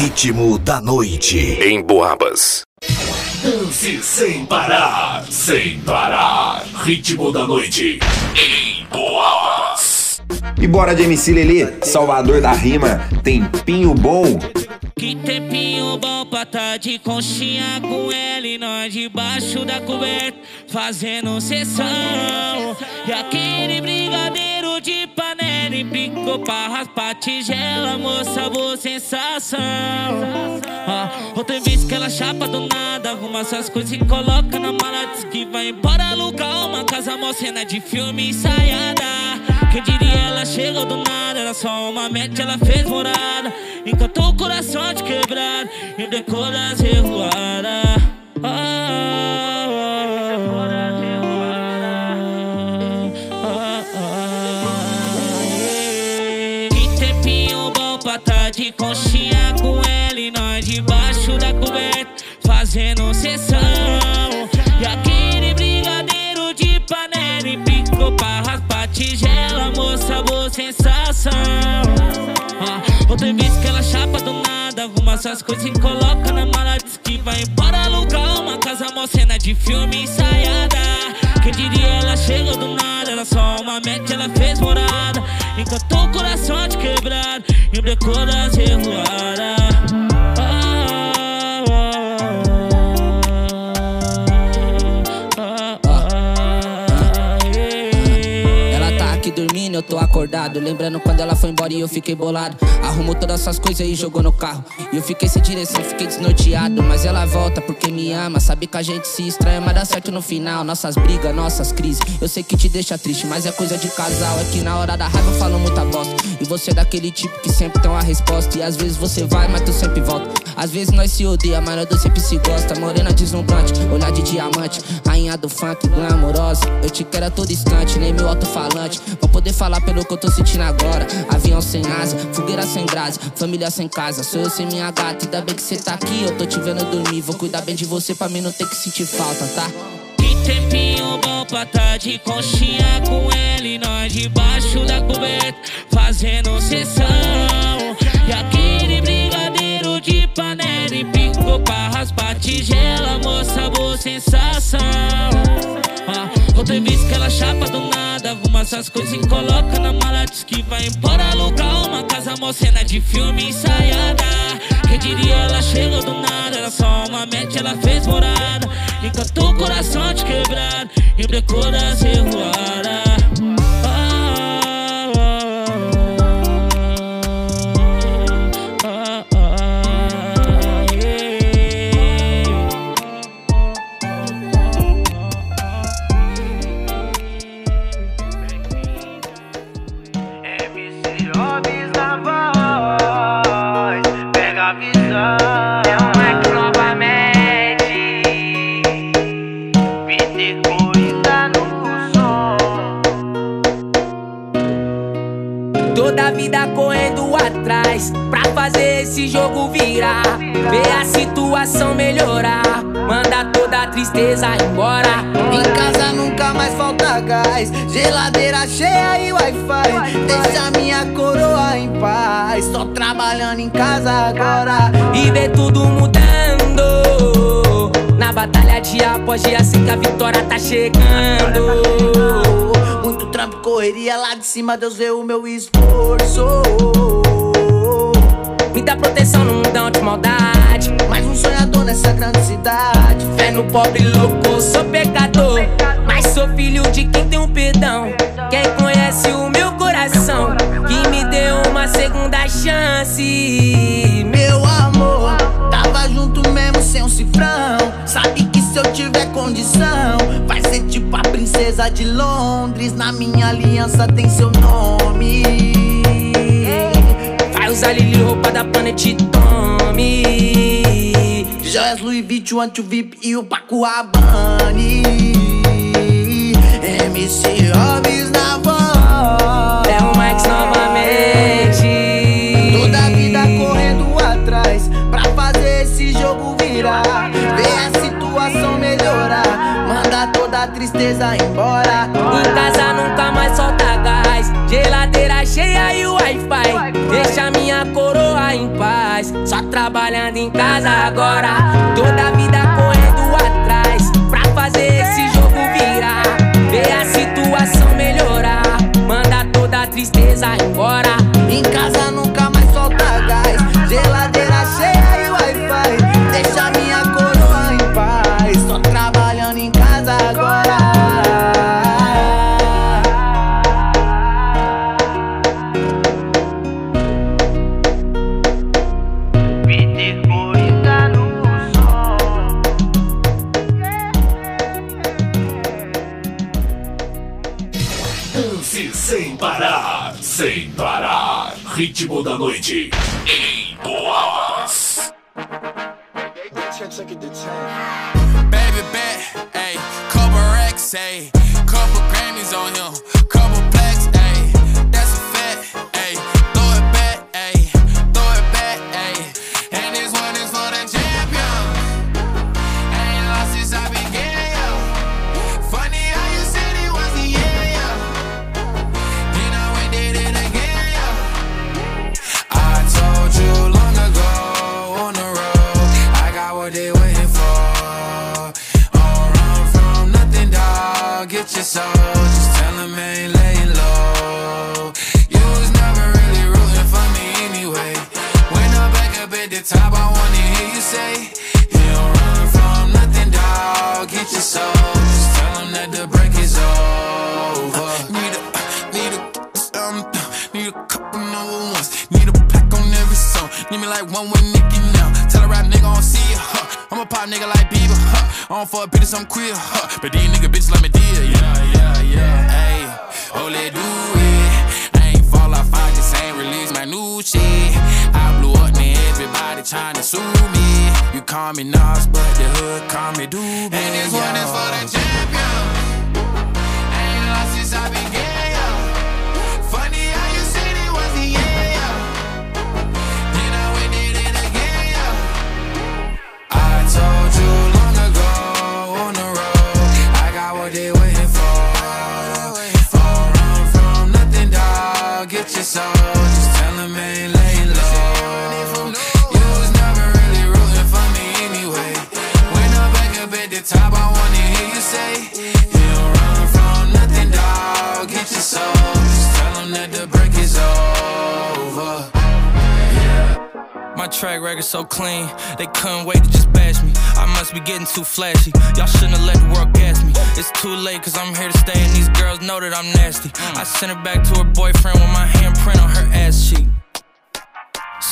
Ritmo da noite em Boabas. Dance sem parar, sem parar. Ritmo da noite em Boabas. E bora de MC Lelê, Salvador da Rima, tempinho bom. De conchinha com ela e nós debaixo da coberta fazendo sessão. E aquele brigadeiro de panela implicou pra raspar tigela, moça, boa sensação. Ó, outra vez que ela chapa do nada, arruma suas coisas e coloca na mala, diz que vai embora alugar uma casa, mó cena de filme ensaiada. Quem diria ela chegou do nada, era só uma meta, ela fez morada. Encantou o coração de quebrado e decor das revoadas. Yeah. Que tempinho bom pra tá de conchinha com ela e nós debaixo da coberta fazendo tigela, moça, boa sensação. Ah, outra vez que ela chapa do nada, arruma suas coisas e coloca na mala, diz que vai embora alugar uma casa, mó cena de filme ensaiada. Quem diria ela chegou do nada, era só uma meta, ela fez morada. Encantou o coração de quebrado e brecou das acordado. Lembrando quando ela foi embora e eu fiquei bolado. Arrumou todas essas coisas e jogou no carro. E eu fiquei sem direção, fiquei desnorteado. Mas ela volta porque me ama. Sabe que a gente se estranha, mas dá certo no final. Nossas brigas, nossas crises. Eu sei que te deixa triste, mas é coisa de casal. É que na hora da raiva eu falo muita bosta. Você é daquele tipo que sempre tem uma resposta. E às vezes você vai, mas tu sempre volta. Às vezes nós se odeia, mas nós sempre se gosta. Morena deslumbrante, olhar de diamante. Rainha do funk, glamourosa. Eu te quero a todo instante, nem meu alto-falante. Vou poder falar pelo que eu tô sentindo agora. Avião sem asa, fogueira sem brasa, família sem casa. Sou eu sem minha gata, ainda bem que cê tá aqui. Eu tô te vendo dormir, vou cuidar bem de você pra mim não ter que sentir falta, tá? Tempinho bom pra tá de conchinha com ela e nós debaixo da coberta fazendo sessão. E aquele brigadeiro de panela e picou pra raspar tigela, moça, boa sensação. Ah, outra vez que ela chapa do nada, arruma essas coisas e coloca na mala, diz que vai embora alugar uma casa, mó cena de filme ensaiada. Quem diria ela chegou do nada, era só uma meta, ela fez morada. Encantou o coração de quebrado e brecou das revoadas. Atrás pra fazer esse jogo virar. Ver a situação melhorar, manda toda a tristeza embora. Em casa nunca mais falta gás, geladeira cheia e wi-fi. Deixa minha coroa em paz, só trabalhando em casa agora. E ver tudo mudando. Na batalha dia após dia, assim que a vitória tá chegando. Muito trampo, correria lá de cima, Deus vê o meu esforço. Muita proteção no mundão de maldade. Mais um sonhador nessa grande cidade. Fé no pobre louco, sou pecador. Mas sou filho de quem tem um perdão. Quem conhece o meu coração, que me deu uma segunda chance. Meu amor, tava junto mesmo sem um cifrão. Sabe se eu tiver condição, vai ser tipo a princesa de Londres. Na minha aliança tem seu nome. Vai usar Lili, roupa da Planet Tommy. Joias Louis Vuitton, anti VIP e o Paco Rabanne. MC Hobbs na voz. Trabalhando em casa agora. Toda a vida correndo atrás. Pra fazer esse jogo virar. Ver a situação melhorar. Manda toda a tristeza embora. Em casa nunca noite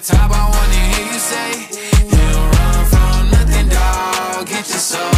the top, I wanna hear you say, You don't run from nothing, dog. Get your soul.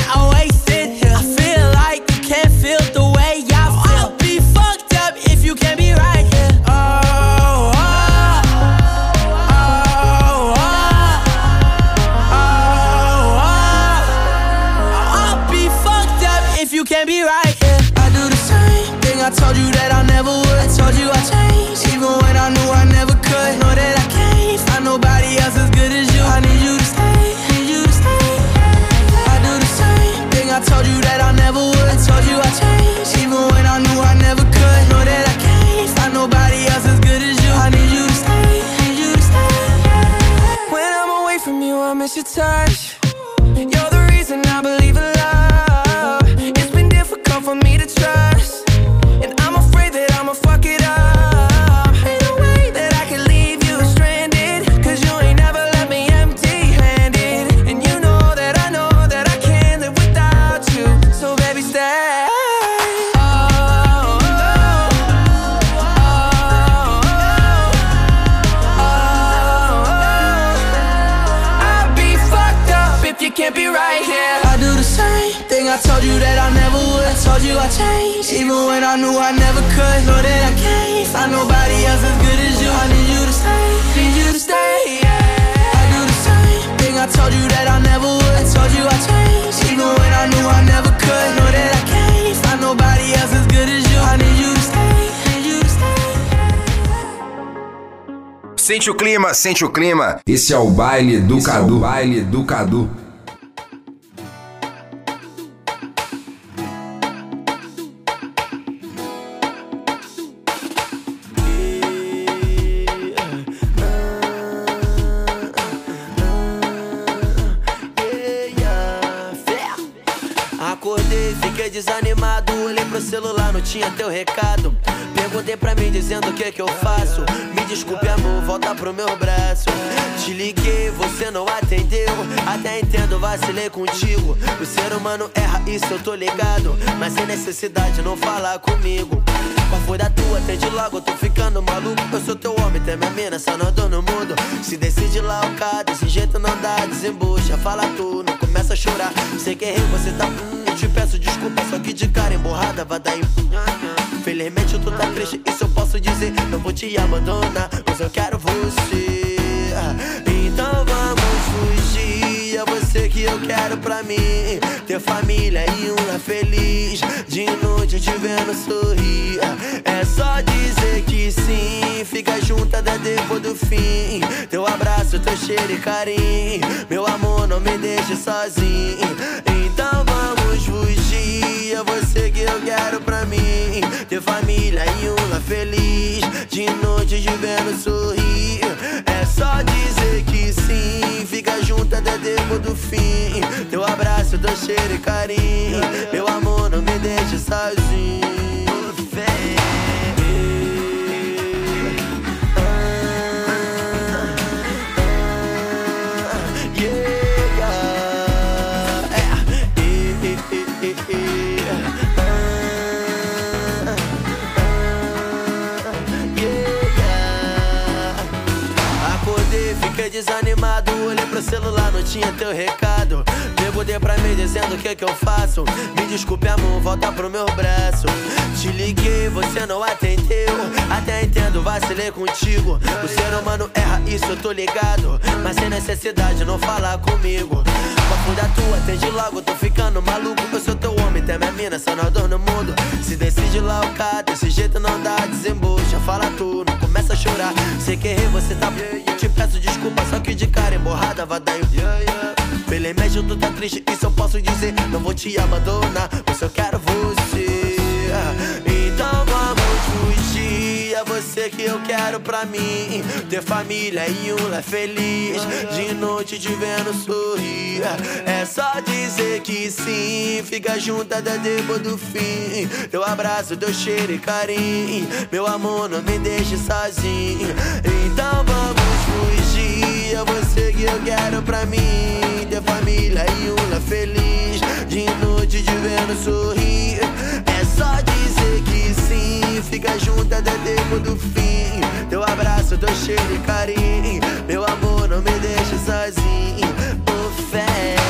touch. Even when I knew I never could. Know that I can't find nobody else as good as you. I need you to stay, need you to stay. Yeah. I do the same thing I told you that I never would. I told you I changed, even when I knew I never could. Know that I can't find nobody else as good as you. I need you to stay. Sente o clima, sente o clima. Esse é o baile do Cadu. baile do Cadu. Celular, não tinha teu recado. Perguntei pra mim dizendo o que que eu faço. Me desculpe, amor, volta pro meu braço. Te liguei, você não atendeu. Até entendo, vacilei contigo. O ser humano erra, isso eu tô ligado. Mas sem necessidade, não falar comigo. Qual foi da tua? Atende logo, tô ficando maluco. Eu sou teu homem, tem minha mina, só não dou no mundo. Se decide lá o cara, desse jeito não dá, desembucha. Fala tu, não começa a chorar. Sei que errei, você tá. Hum, eu te peço desculpa, só que de cara emborrada vai dar em. Felizmente tu tá triste, isso eu posso dizer. Não vou te abandonar, mas eu quero você. Então vamos fugir. É você que eu quero pra mim. Ter família e um lar feliz. De noite te vendo sorrir. É só dizer que sim. Fica junto até depois do fim. Teu abraço, teu cheiro e carinho. Meu amor, não me deixe sozinho. Então vamos fugir. É você que eu quero pra mim. Ter família e um lar feliz. De noite te vendo sorrir. Só dizer que sim. Fica junto até depois do fim. Teu abraço, teu cheiro e carinho. Meu amor, não me deixe sozinho. desanimado, olhei pro celular, não tinha teu recado. Perguntei pra mim dizendo o que que eu faço. Me desculpe, amor, volta pro meu braço. Te liguei, você não atendeu. Até entendo, vacilei contigo. O ser humano erra isso, eu tô ligado. Mas sem necessidade, não falar comigo papo da tua, desde logo tô ficando maluco. Eu sou teu homem, tem minha mina, só nós dois no mundo. Se decide lá o cara, desse jeito não dá, desembucha, fala tu, não começa a chorar. Sei que errei, você tá. Yeah, Te peço desculpa, só que de cara emborrada, vadaio. Yeah, yeah. Pelo remédio, tu tá triste, isso eu posso dizer. Não vou te abandonar, mas eu quero você. que eu quero pra mim. Ter família e um lar feliz. De noite te vendo sorrir. É só dizer que sim. Fica junto até depois do fim. Teu abraço, teu cheiro e carinho. Meu amor, não me deixe sozinho. Então vamos fugir. Eu você que eu quero pra mim. Ter família e um lar feliz. De noite te vendo sorrir. É só dizer que sim fica junto até tempo do fim. Teu abraço, teu cheiro e carinho. Meu amor, não me deixe sozinho. Por fé.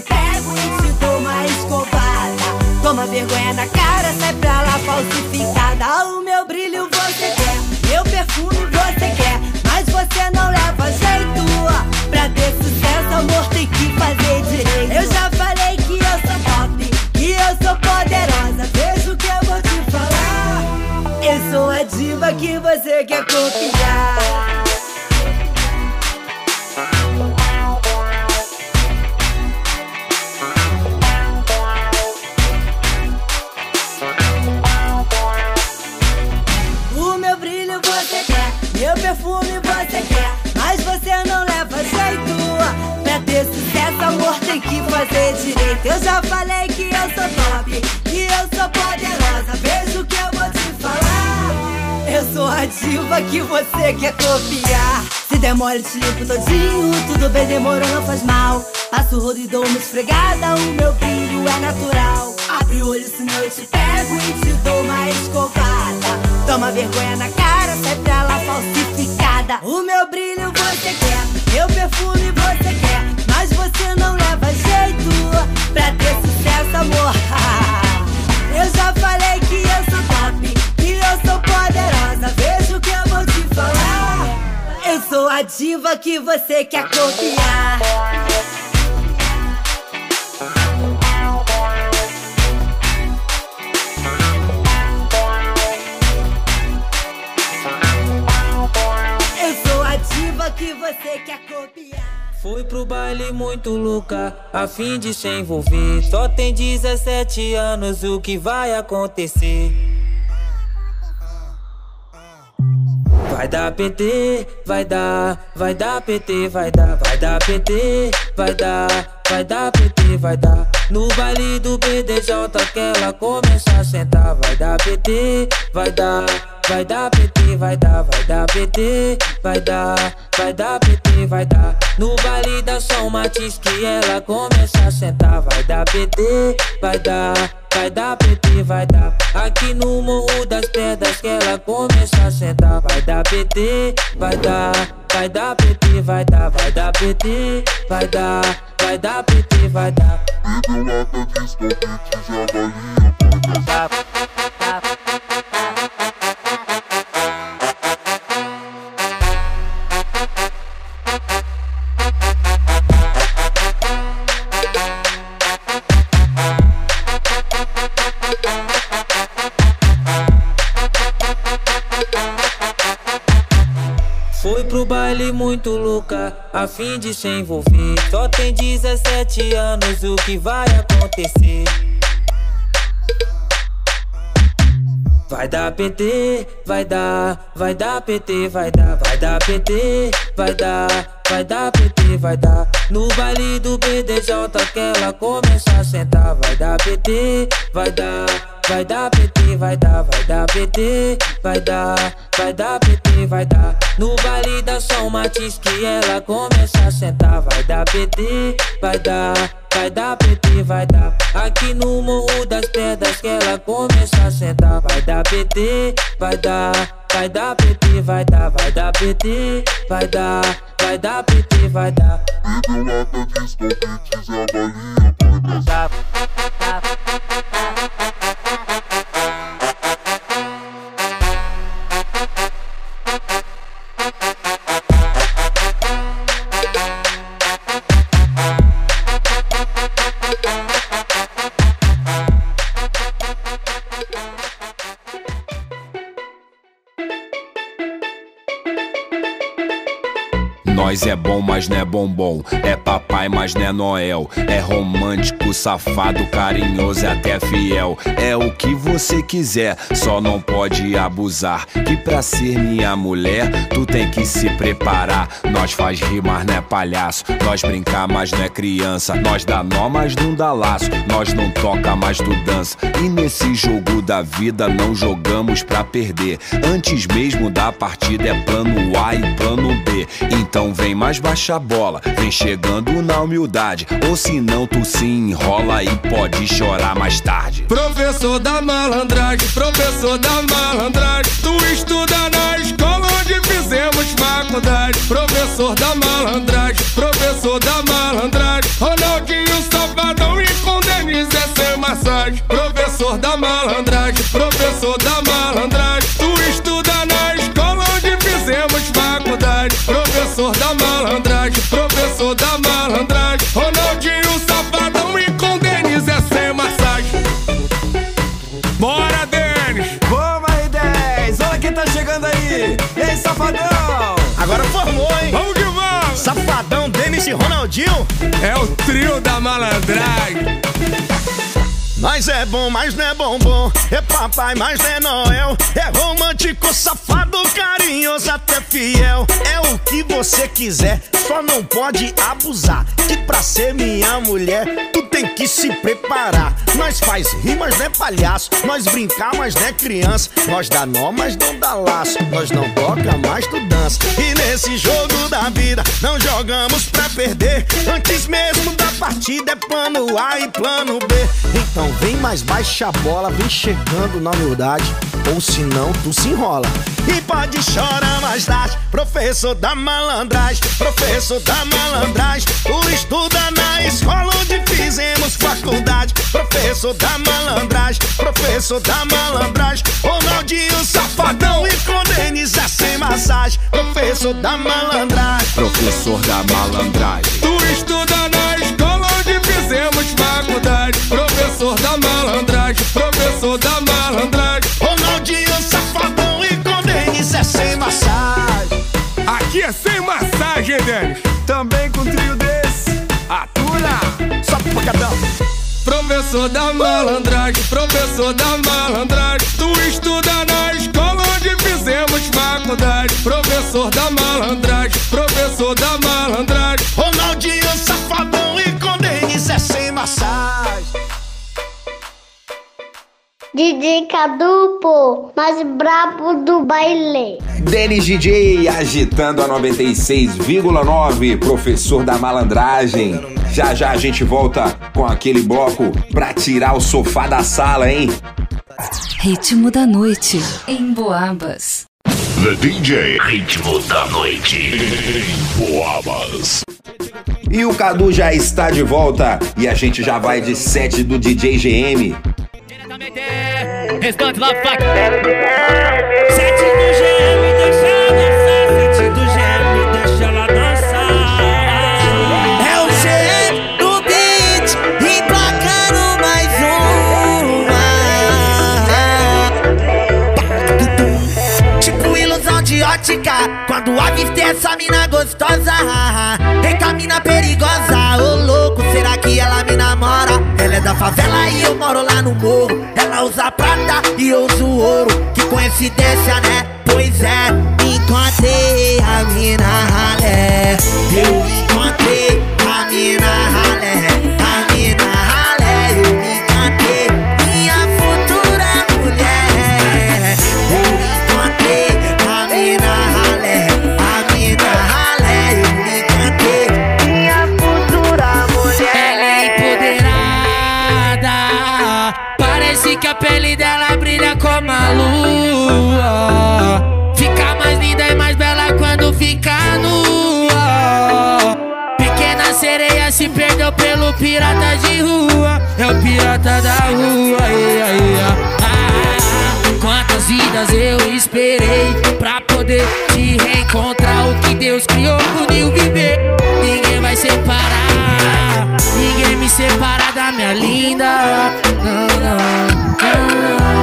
te pego e te dou uma escovada. Toma vergonha na cara, sai pra lá falsificada. O meu brilho você quer, meu perfume você quer. Mas você não leva jeito pra ter sucesso, amor tem que fazer direito. Eu já falei que eu sou pop, que eu sou poderosa. Veja o que eu vou te falar. Eu sou a diva que você quer copiar. Fazer direito. Eu já falei que eu sou top, que eu sou poderosa. Veja o que eu vou te falar. Eu sou a diva que você quer copiar. Se demora, te limpo todinho. Tudo bem, demorou, não faz mal. Passo o rodo e dou uma esfregada. O meu brilho é natural. Abre o olho, senão eu te pego e te dou uma escovada. Toma vergonha na cara, sai pra lá falsificada. O meu brilho você quer, meu perfume você quer, pra ter sucesso, amor. Eu já falei que eu sou top, que eu sou poderosa. Veja o que eu vou te falar. Eu sou a diva que você quer copiar. Eu sou a diva que você quer copiar. Fui pro baile muito louca, a fim de se envolver. Só tem 17 anos, o que vai acontecer? Vai dar PT, vai dar, vai dar PT, vai dar, vai dar PT, vai dar, vai dar PT, vai dar. No baile do BDJ que ela começa a sentar, vai dar PT, vai dar, vai dar PT, vai dar, vai dar PT, vai dar, vai dar PT, vai dar. No baile da São Matiz que ela começa a sentar, vai dar PT, vai dar, vai dar PT, vai dar. Aqui no Morro das Pedras que ela começa a sentar, vai dar PT, vai dar, vai dar PT, vai dar, vai dar PT, vai dar, vai dar PT, vai dar. Foi pro baile muito louca, a fim de se envolver. Só tem 17 anos, o que vai acontecer? Vai dar PT, vai dar, vai dar PT, vai dar, vai dar PT, vai dar, vai dar PT, vai dar. No baile do BDJ que ela começa a sentar, vai dar PT, vai dar, vai dar PT, vai dar, vai dar PT, vai dar, vai dar PT, vai dar. No baile da São Matiz que ela começa a sentar, vai dar PT, vai dar, vai dar PT, vai dar. Aqui no Morro das Pedras que ela começa a sentar, vai dar PT, vai dar, vai dar PT, vai dar, vai dar PT, vai dar, vai dar PT, vai dar. Nós é bom, mas não é bombom. É papai, mas não é Noel. É romântico, safado, carinhoso e até fiel. É o que você quiser, só não pode abusar. Que pra ser minha mulher, tu tem que se preparar. Nós faz rir, mas não é palhaço. Nós brincar, mas não é criança. Nós dá nó, mas não dá laço. Nós não toca, mas tu dança. E nesse jogo da vida não jogamos pra perder. Antes mesmo da partida é plano A e plano B. Então vem mais baixa bola, vem chegando na humildade. Ou se não, tu se enrola e pode chorar mais tarde. Professor da malandragem, professor da malandragem. Tu estuda na escola onde fizemos faculdade. Professor da malandragem, professor da malandragem. Ronaldinho Safadão e com Denise é sem massagem. Professor da malandragem, professor da malandragem. Professor da malandragem. Ronaldinho Safadão e com Denise é sem massagem. Bora, Denis! Vamos aí, 10! Olha quem tá chegando aí! E aí, safadão? Agora formou, hein? Vamos que vamos! Safadão, Denis e Ronaldinho. É o trio da malandragem. Mas é bom, mas não é bombom. É papai, mas não é Noel. É romântico, safado, carinhoso, até fiel. É o que você quiser, só não pode abusar. Que pra ser minha mulher, tu tem que se preparar. Nós faz rimas, não é palhaço. Nós brincar, mas não é criança. Nós dá nó, mas não dá laço. Nós não toca, mas tu dança. E nesse jogo da vida, não jogamos pra perder. Antes mesmo da partida, é plano A e plano B. Então vem mais baixa a bola, vem chegando na humildade. Ou senão tu se enrola. E pode chorar mais tarde, professor da malandragem, professor da malandragem. Tu estuda na escola onde fizemos faculdade, professor da malandragem, professor da malandragem. Ronaldinho safadão e é sem massagem, professor da malandragem. Professor da malandragem. Tu estuda na fizemos faculdade. Professor da malandragem, professor da malandragem. Ronaldinho safadão e com Denis é sem massagem. Aqui é sem massagem, Denis. Também com trio desse. Atura! Só pancadão. Professor da malandragem, professor da malandragem. Tu estuda na escola onde fizemos faculdade. Professor da malandragem, professor da malandragem. Ronaldinho safadão e com Denis é sem massagem. DJ Cadu, pô, mais brabo do baile. Denis DJ agitando a 96,9, professor da malandragem. Já já a gente volta com aquele bloco pra tirar o sofá da sala, hein? Ritmo da noite em Boabas. The DJ Ritmo da Noite em Boabas. E o Cadu já está de volta e a gente já vai de set do DJ GM. Restante lá, faca. Sete do GM, ótica, quando avistei essa mina gostosa. Recamina perigosa, ô louco, será que ela me namora? Ela é da favela e eu moro lá no morro. Ela usa prata e eu uso ouro. Que coincidência, né? Pois é, encontrei a mina ralé. Eu encontrei a mina ralé. Sereia se perdeu pelo pirata de rua. É o pirata da rua. Ia, ia. Ah, quantas vidas eu esperei pra poder te reencontrar. O que Deus criou uniu viver. Ninguém vai separar. Ninguém me separa da minha linda. Não, não, não.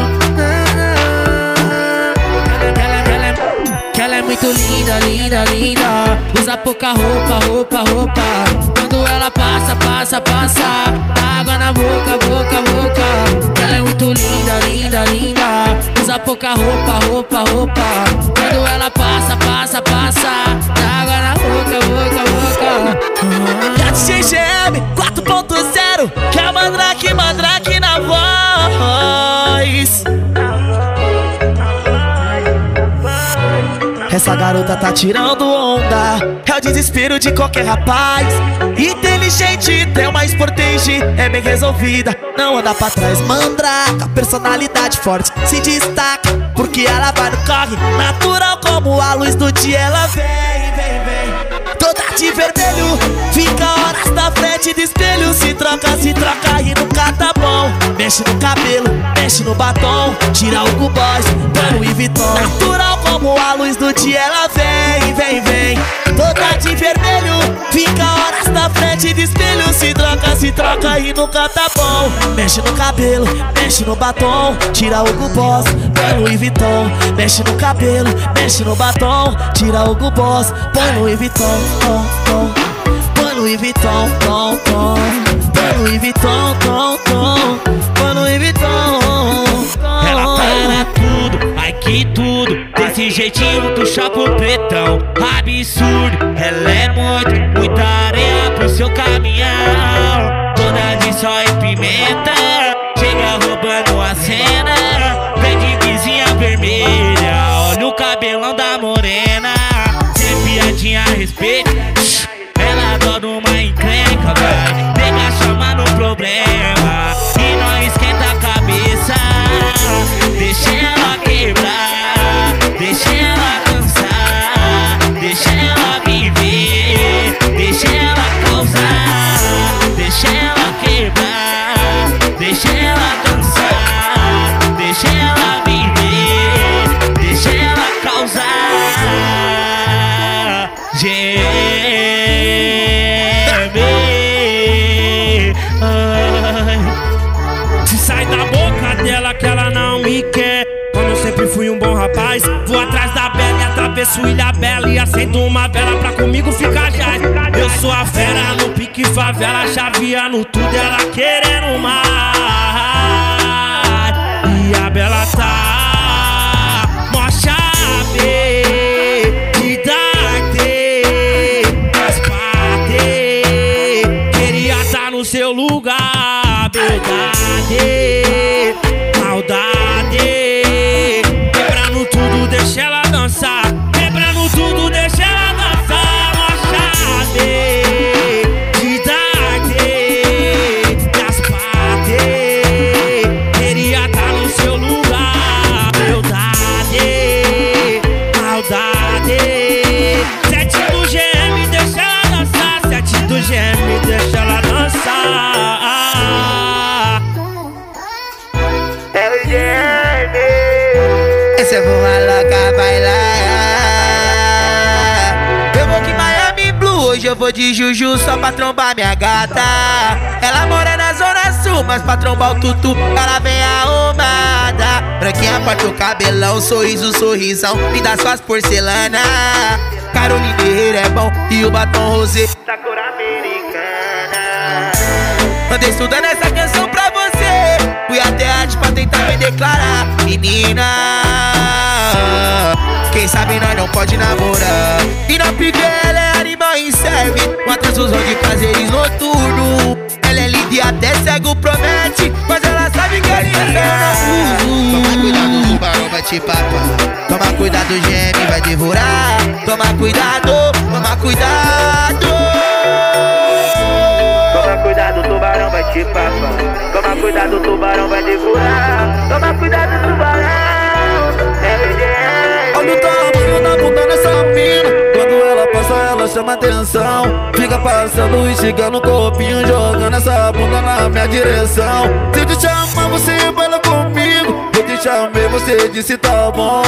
Muito linda, linda, linda. Usa pouca roupa, roupa, roupa. Quando ela passa, passa, passa. Água na boca, boca, boca. Ela é muito linda, linda, linda. Usa pouca roupa, roupa, roupa. Quando ela passa, passa, passa. Água na boca, boca, boca. Já GGM 4.0 Que é mandrake, mandrake na voz Essa garota tá tirando onda. É o desespero de qualquer rapaz. Inteligente, tem uma sportage É bem resolvida, não anda pra trás. Mandraca, personalidade forte Se destaca, porque ela vai no corre Natural como a luz do dia. Ela vem, vem, vem. Toda de vermelho, fica horas na frente do espelho Se troca, se troca e nunca tá bom Mexe no cabelo, mexe no batom Tira o Boys, põe Louis Vuitton Natural como a luz do dia Ela vem, vem, vem. Toda de vermelho Fica horas na frente do espelho Se troca, se troca e nunca tá bom Mexe no cabelo, mexe no batom Tira o Boss, põe Louis Vuitton Mexe no cabelo, mexe no batom Tira o Boss, põe Louis Vuitton tom, tom. Louis Vuitton, tom, tom Põe Louis Vuitton, tom, tom Põe Louis Vuitton Ela para tudo, ai que tudo. Desse jeitinho tu choca o pretão. Absurdo, ela é muito, muita areia pro seu caminhão. Toda de só e pimenta Chega roubando a atravesso Ilha Bela e acendo uma vela pra comigo ficar já. Eu sou a fera no pique favela, chaveando tudo, ela querendo mais. Uma louca bailar. Eu vou que Miami Blue, hoje eu vou de Juju só pra trombar minha gata. Ela mora na Zona Sul, mas pra trombar o tutu, ela vem arrumada. Branquinha, parte o cabelão, sorriso, sorrisão, me dá suas porcelana. Caroline Herrera é bom e o batom rosé da cor americana. Andei estudando essa canção. Fui até antes pra tentar me declarar. Menina, quem sabe nós não pode namorar. E na pique ela é animal em serve. Uma transfusão de prazeres noturno. Ela é linda e até cego promete. Mas ela sabe que é Toma cuidado, o tubarão vai te papar. Toma cuidado, o geme vai devorar. Toma cuidado, toma cuidado. Toma cuidado, o tubarão vai te papar. Toma cuidado, o tubarão vai devorar. Toma cuidado, tubarão. É Olha o tamanho da bunda nessa mina Quando ela passa ela chama atenção Fica passando e chega no corpinho Jogando essa bunda na minha direção Se te chamar você baila comigo Eu te chamei você disse tá bom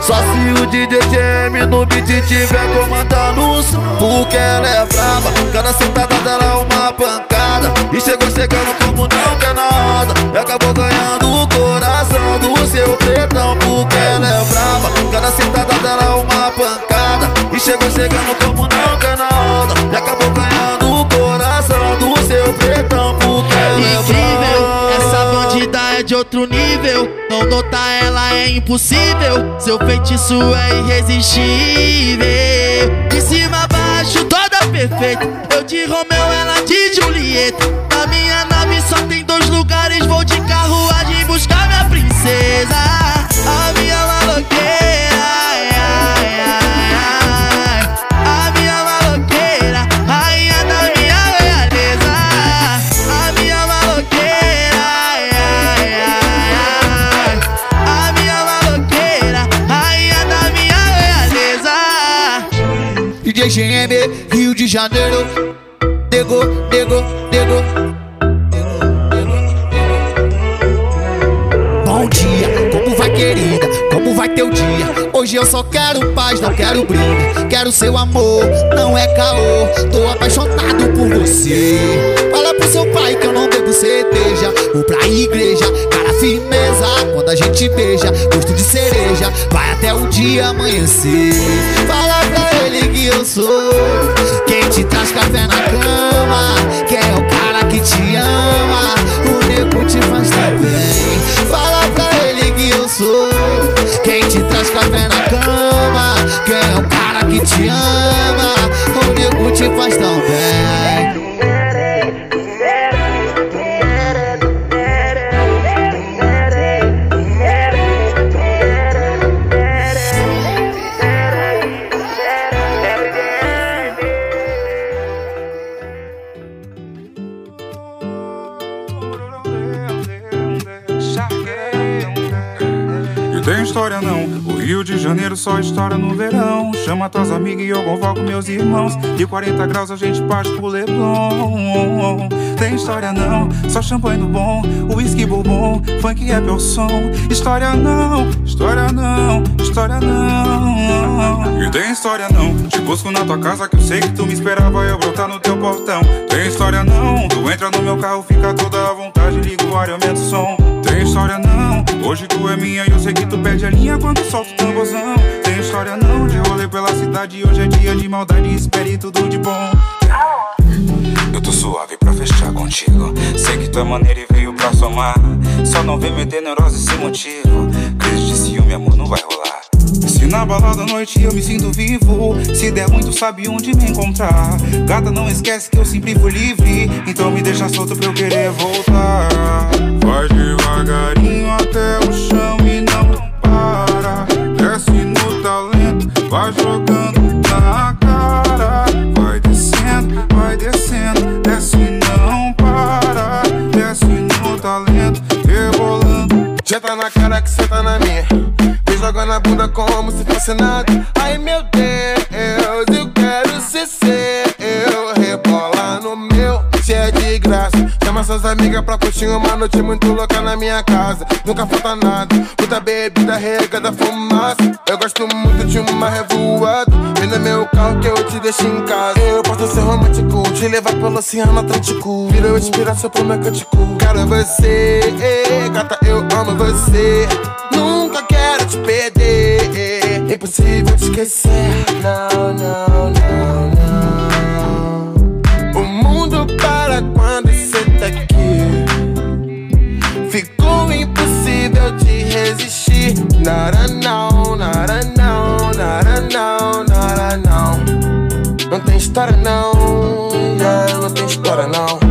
Só se o DJ Jam no beat tiver comandando o som Porque ela é brava Cada sentada dela uma pancada E chegou chegando como não quer nada E acabou ganhando o coração do seu pretão Porque ela é brava Cada sentada dela uma pancada E chegou chegando como não quer nada E acabou ganhando o coração do seu pretão Porque ela é Incrível, essa bandida é de outro nível. Não notar ela é impossível. Seu feitiço é irresistível. De cima a baixo, toda perfeita. Eu de Romeu, ela de Julieta. Na minha nave só tem dois lugares. Vou de carruagem buscar minha princesa. A minha maloqueira. Nego, nego, nego. Bom dia, como vai querida? Como vai teu dia? Hoje eu só quero paz, não quero briga. Quero seu amor, não é caô. Tô apaixonado por você. Fala pro seu pai que eu não bebo cerveja. Vou pra igreja, cara firmeza. Quando a gente beija, gosto de cereja. Vai até o dia amanhecer. Fala pra ele que eu sou te traz café na cama. Quem é o cara que te ama? O nego te faz tão bem. Fala pra ele que eu sou quem te traz café na cama. Quem é o cara que te ama? O nego te faz tão Janeiro só estoura no verão. Chama tuas amigas e eu convoco meus irmãos. De 40 graus a gente parte pro Leblon. Tem história não, só champanhe do bom, whisky bourbon, funk é meu som. História não, história não, história não. E tem história não, te busco na tua casa que eu sei que tu me esperava eu brotar no teu portão. Tem história não, tu entra no meu carro, fica toda à vontade, liga o ar aumenta o som. Tem história não, hoje tu é minha e eu sei que tu perde a linha quando solta o tamborzão. Tem história não, de rolê pela cidade, hoje é dia de maldade, espere tudo de bom. Eu tô suave pra fechar contigo. Sei que tu é maneira e veio pra somar. Só não vem meter neurose sem motivo. Crise de ciúme, amor, não vai rolar. Se na balada à noite eu me sinto vivo, se der muito sabe onde me encontrar. Gata, não esquece que eu sempre fui livre, então me deixa solto pra eu querer voltar. Vai devagarinho até o chão e não para. Desce no talento, vai jogando na cara. Vai descendo, vai descendo, desce e não para. Desce no talento, rebolando. Já tá na cara que cê tá na minha. Vem jogando a bunda como se fosse nada. Ai meu Deus, suas amigas pra curtir uma noite muito louca na minha casa. Nunca falta nada, muita bebida regada fumaça. Eu gosto muito de uma revoada. Vem no meu carro que eu te deixo em casa. Eu posso ser romântico, te levar pelo Oceano Atlântico. Vira eu inspiração pro meu cântico. Quero você, gata, eu amo você. Nunca quero te perder. Impossível te esquecer. Não, não, não, Nada não, nada não, nada não, nada não. Não tem história não, yeah, não tem história não.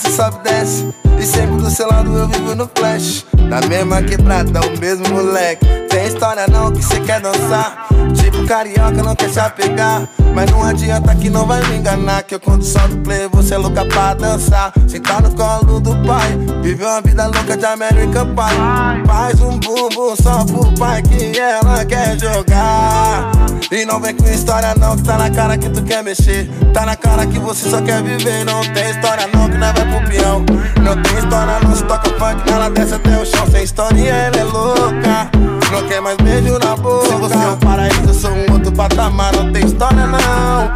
Você sobe e desce. E sempre do seu lado eu vivo no flash. Na mesma quebrada, o mesmo moleque. Tem história não que cê quer dançar. Tipo carioca, não quer se apegar. Mas não adianta que não vai me enganar. Que eu quando solto play, você é louca pra dançar. Sentar no colo do pai. Viver uma vida louca de American Pie. Faz um bumbum só pro pai que ela quer jogar. E não vem com história não, que tá na cara que tu quer mexer. Tá na cara que você só quer viver. Não tem história não, que não vai pro peão. Não tem história não, se toca funk, ela desce até o chão. Sem historinha, ela é louca. Não quer mais beijo na boca. Se você é um paraíso, eu sou um outro patamar. Não tem história não.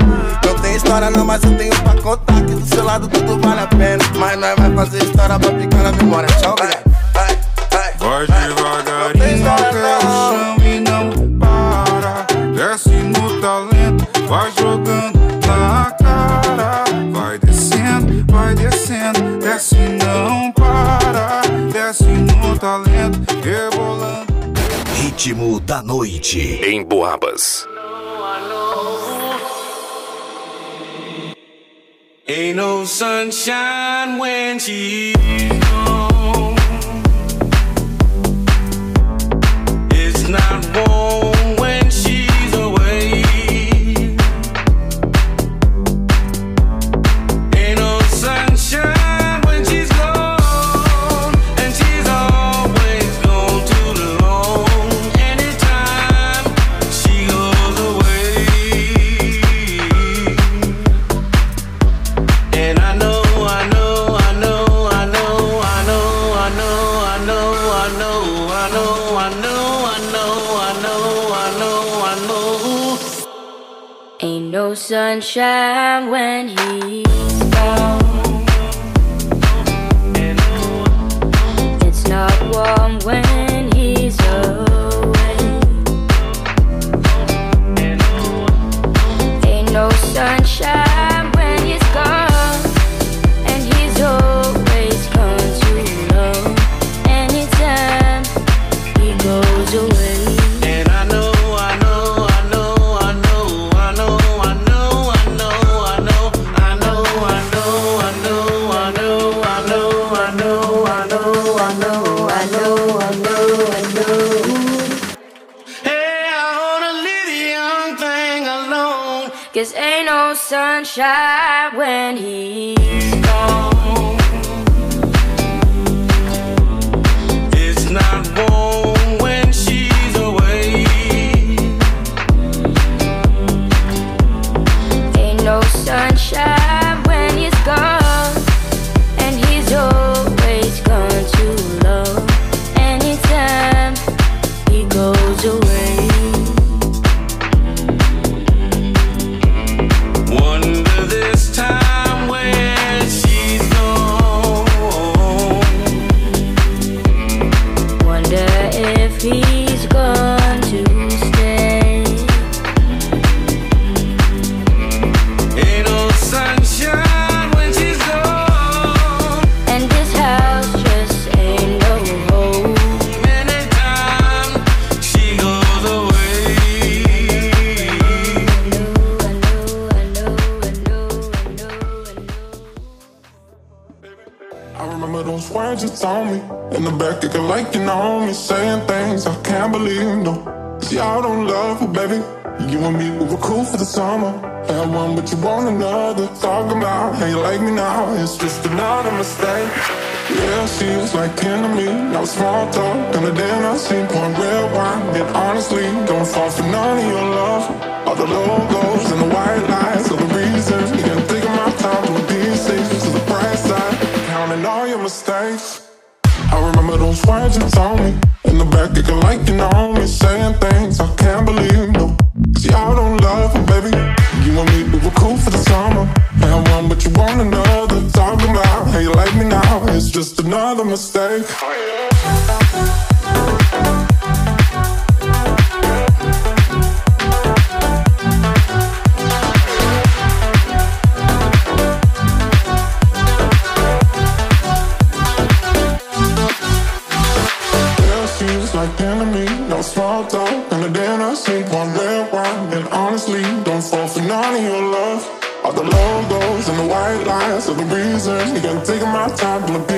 Não tem história não, mas eu tenho pra contar. Que do seu lado tudo vale a pena. Mas nós vai fazer história pra ficar na memória. Tchau, obrigado. último da noite em Boabas. Ain't no sunshine when she's gone. It's not warm. sunshine when he small talk, and the damn I seen point where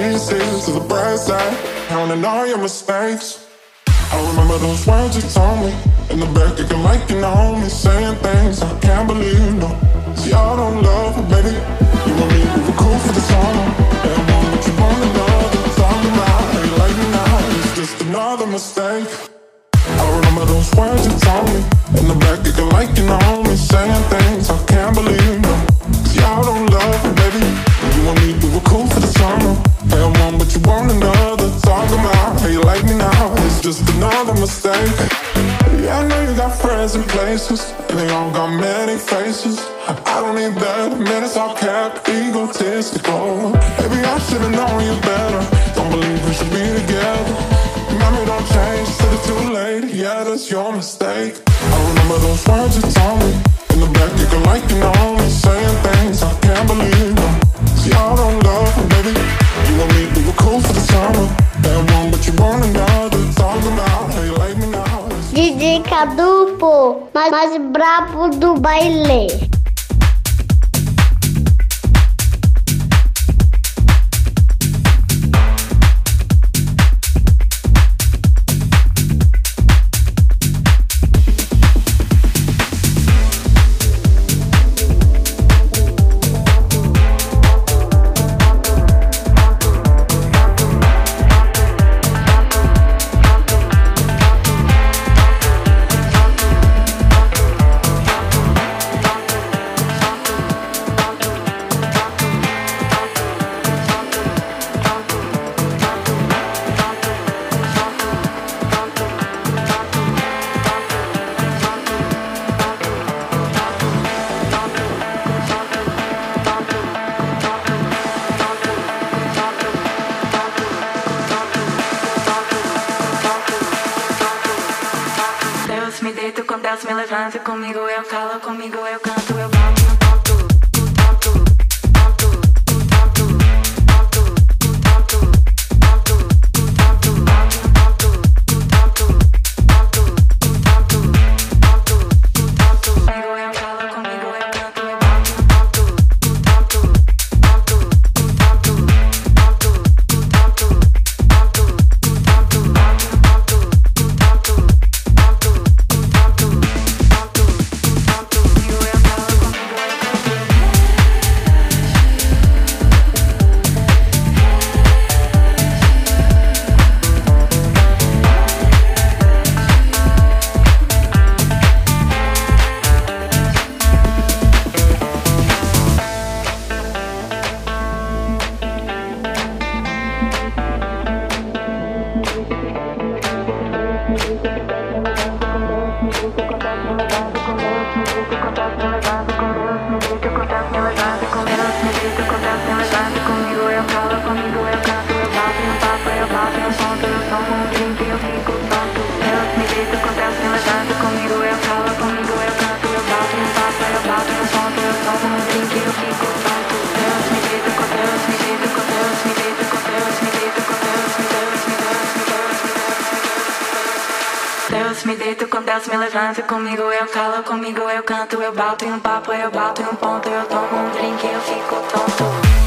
pieces to the bright side, counting all your mistakes. I remember those words you told me in the back of your mic and me saying things I can't believe. No, see, I don't love her, baby. You and me, we were cool for the summer, and one that you want another time tonight, hey, like now, it's just another mistake. I remember those words you told me in the back of your mic and me saying things I can't believe. No, see, I don't love her, baby. You and me, we were cool for the summer. Found one, but you want another. Talk about how you like me now. It's just another mistake. Yeah, I know you got friends and places, and they all got many faces. I don't need that. Minutes all kept egotistical. Maybe I should've known you better. Don't believe we should be together. Memory don't change till it's too late. Yeah, that's your mistake. I remember those words you told me in the back. You can like you know, saying things I can't believe. Them. DJ Cadupo, mais brabo do baile. me deito com Deus, me levanto comigo, eu calo comigo, eu canto, eu bato em um papo, eu bato em um ponto, eu tomo um drink, e eu fico tonto.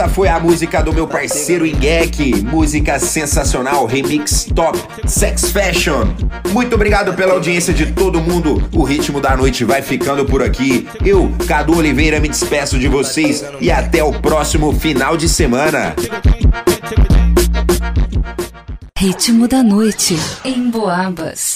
Essa foi a música do meu parceiro Ingek, música sensacional, remix top, Sex Fashion. Muito obrigado pela audiência de todo mundo. O ritmo da noite vai ficando por aqui. Eu, Cadu Oliveira, me despeço de vocês e até o próximo final de semana. Ritmo da noite em Boabas.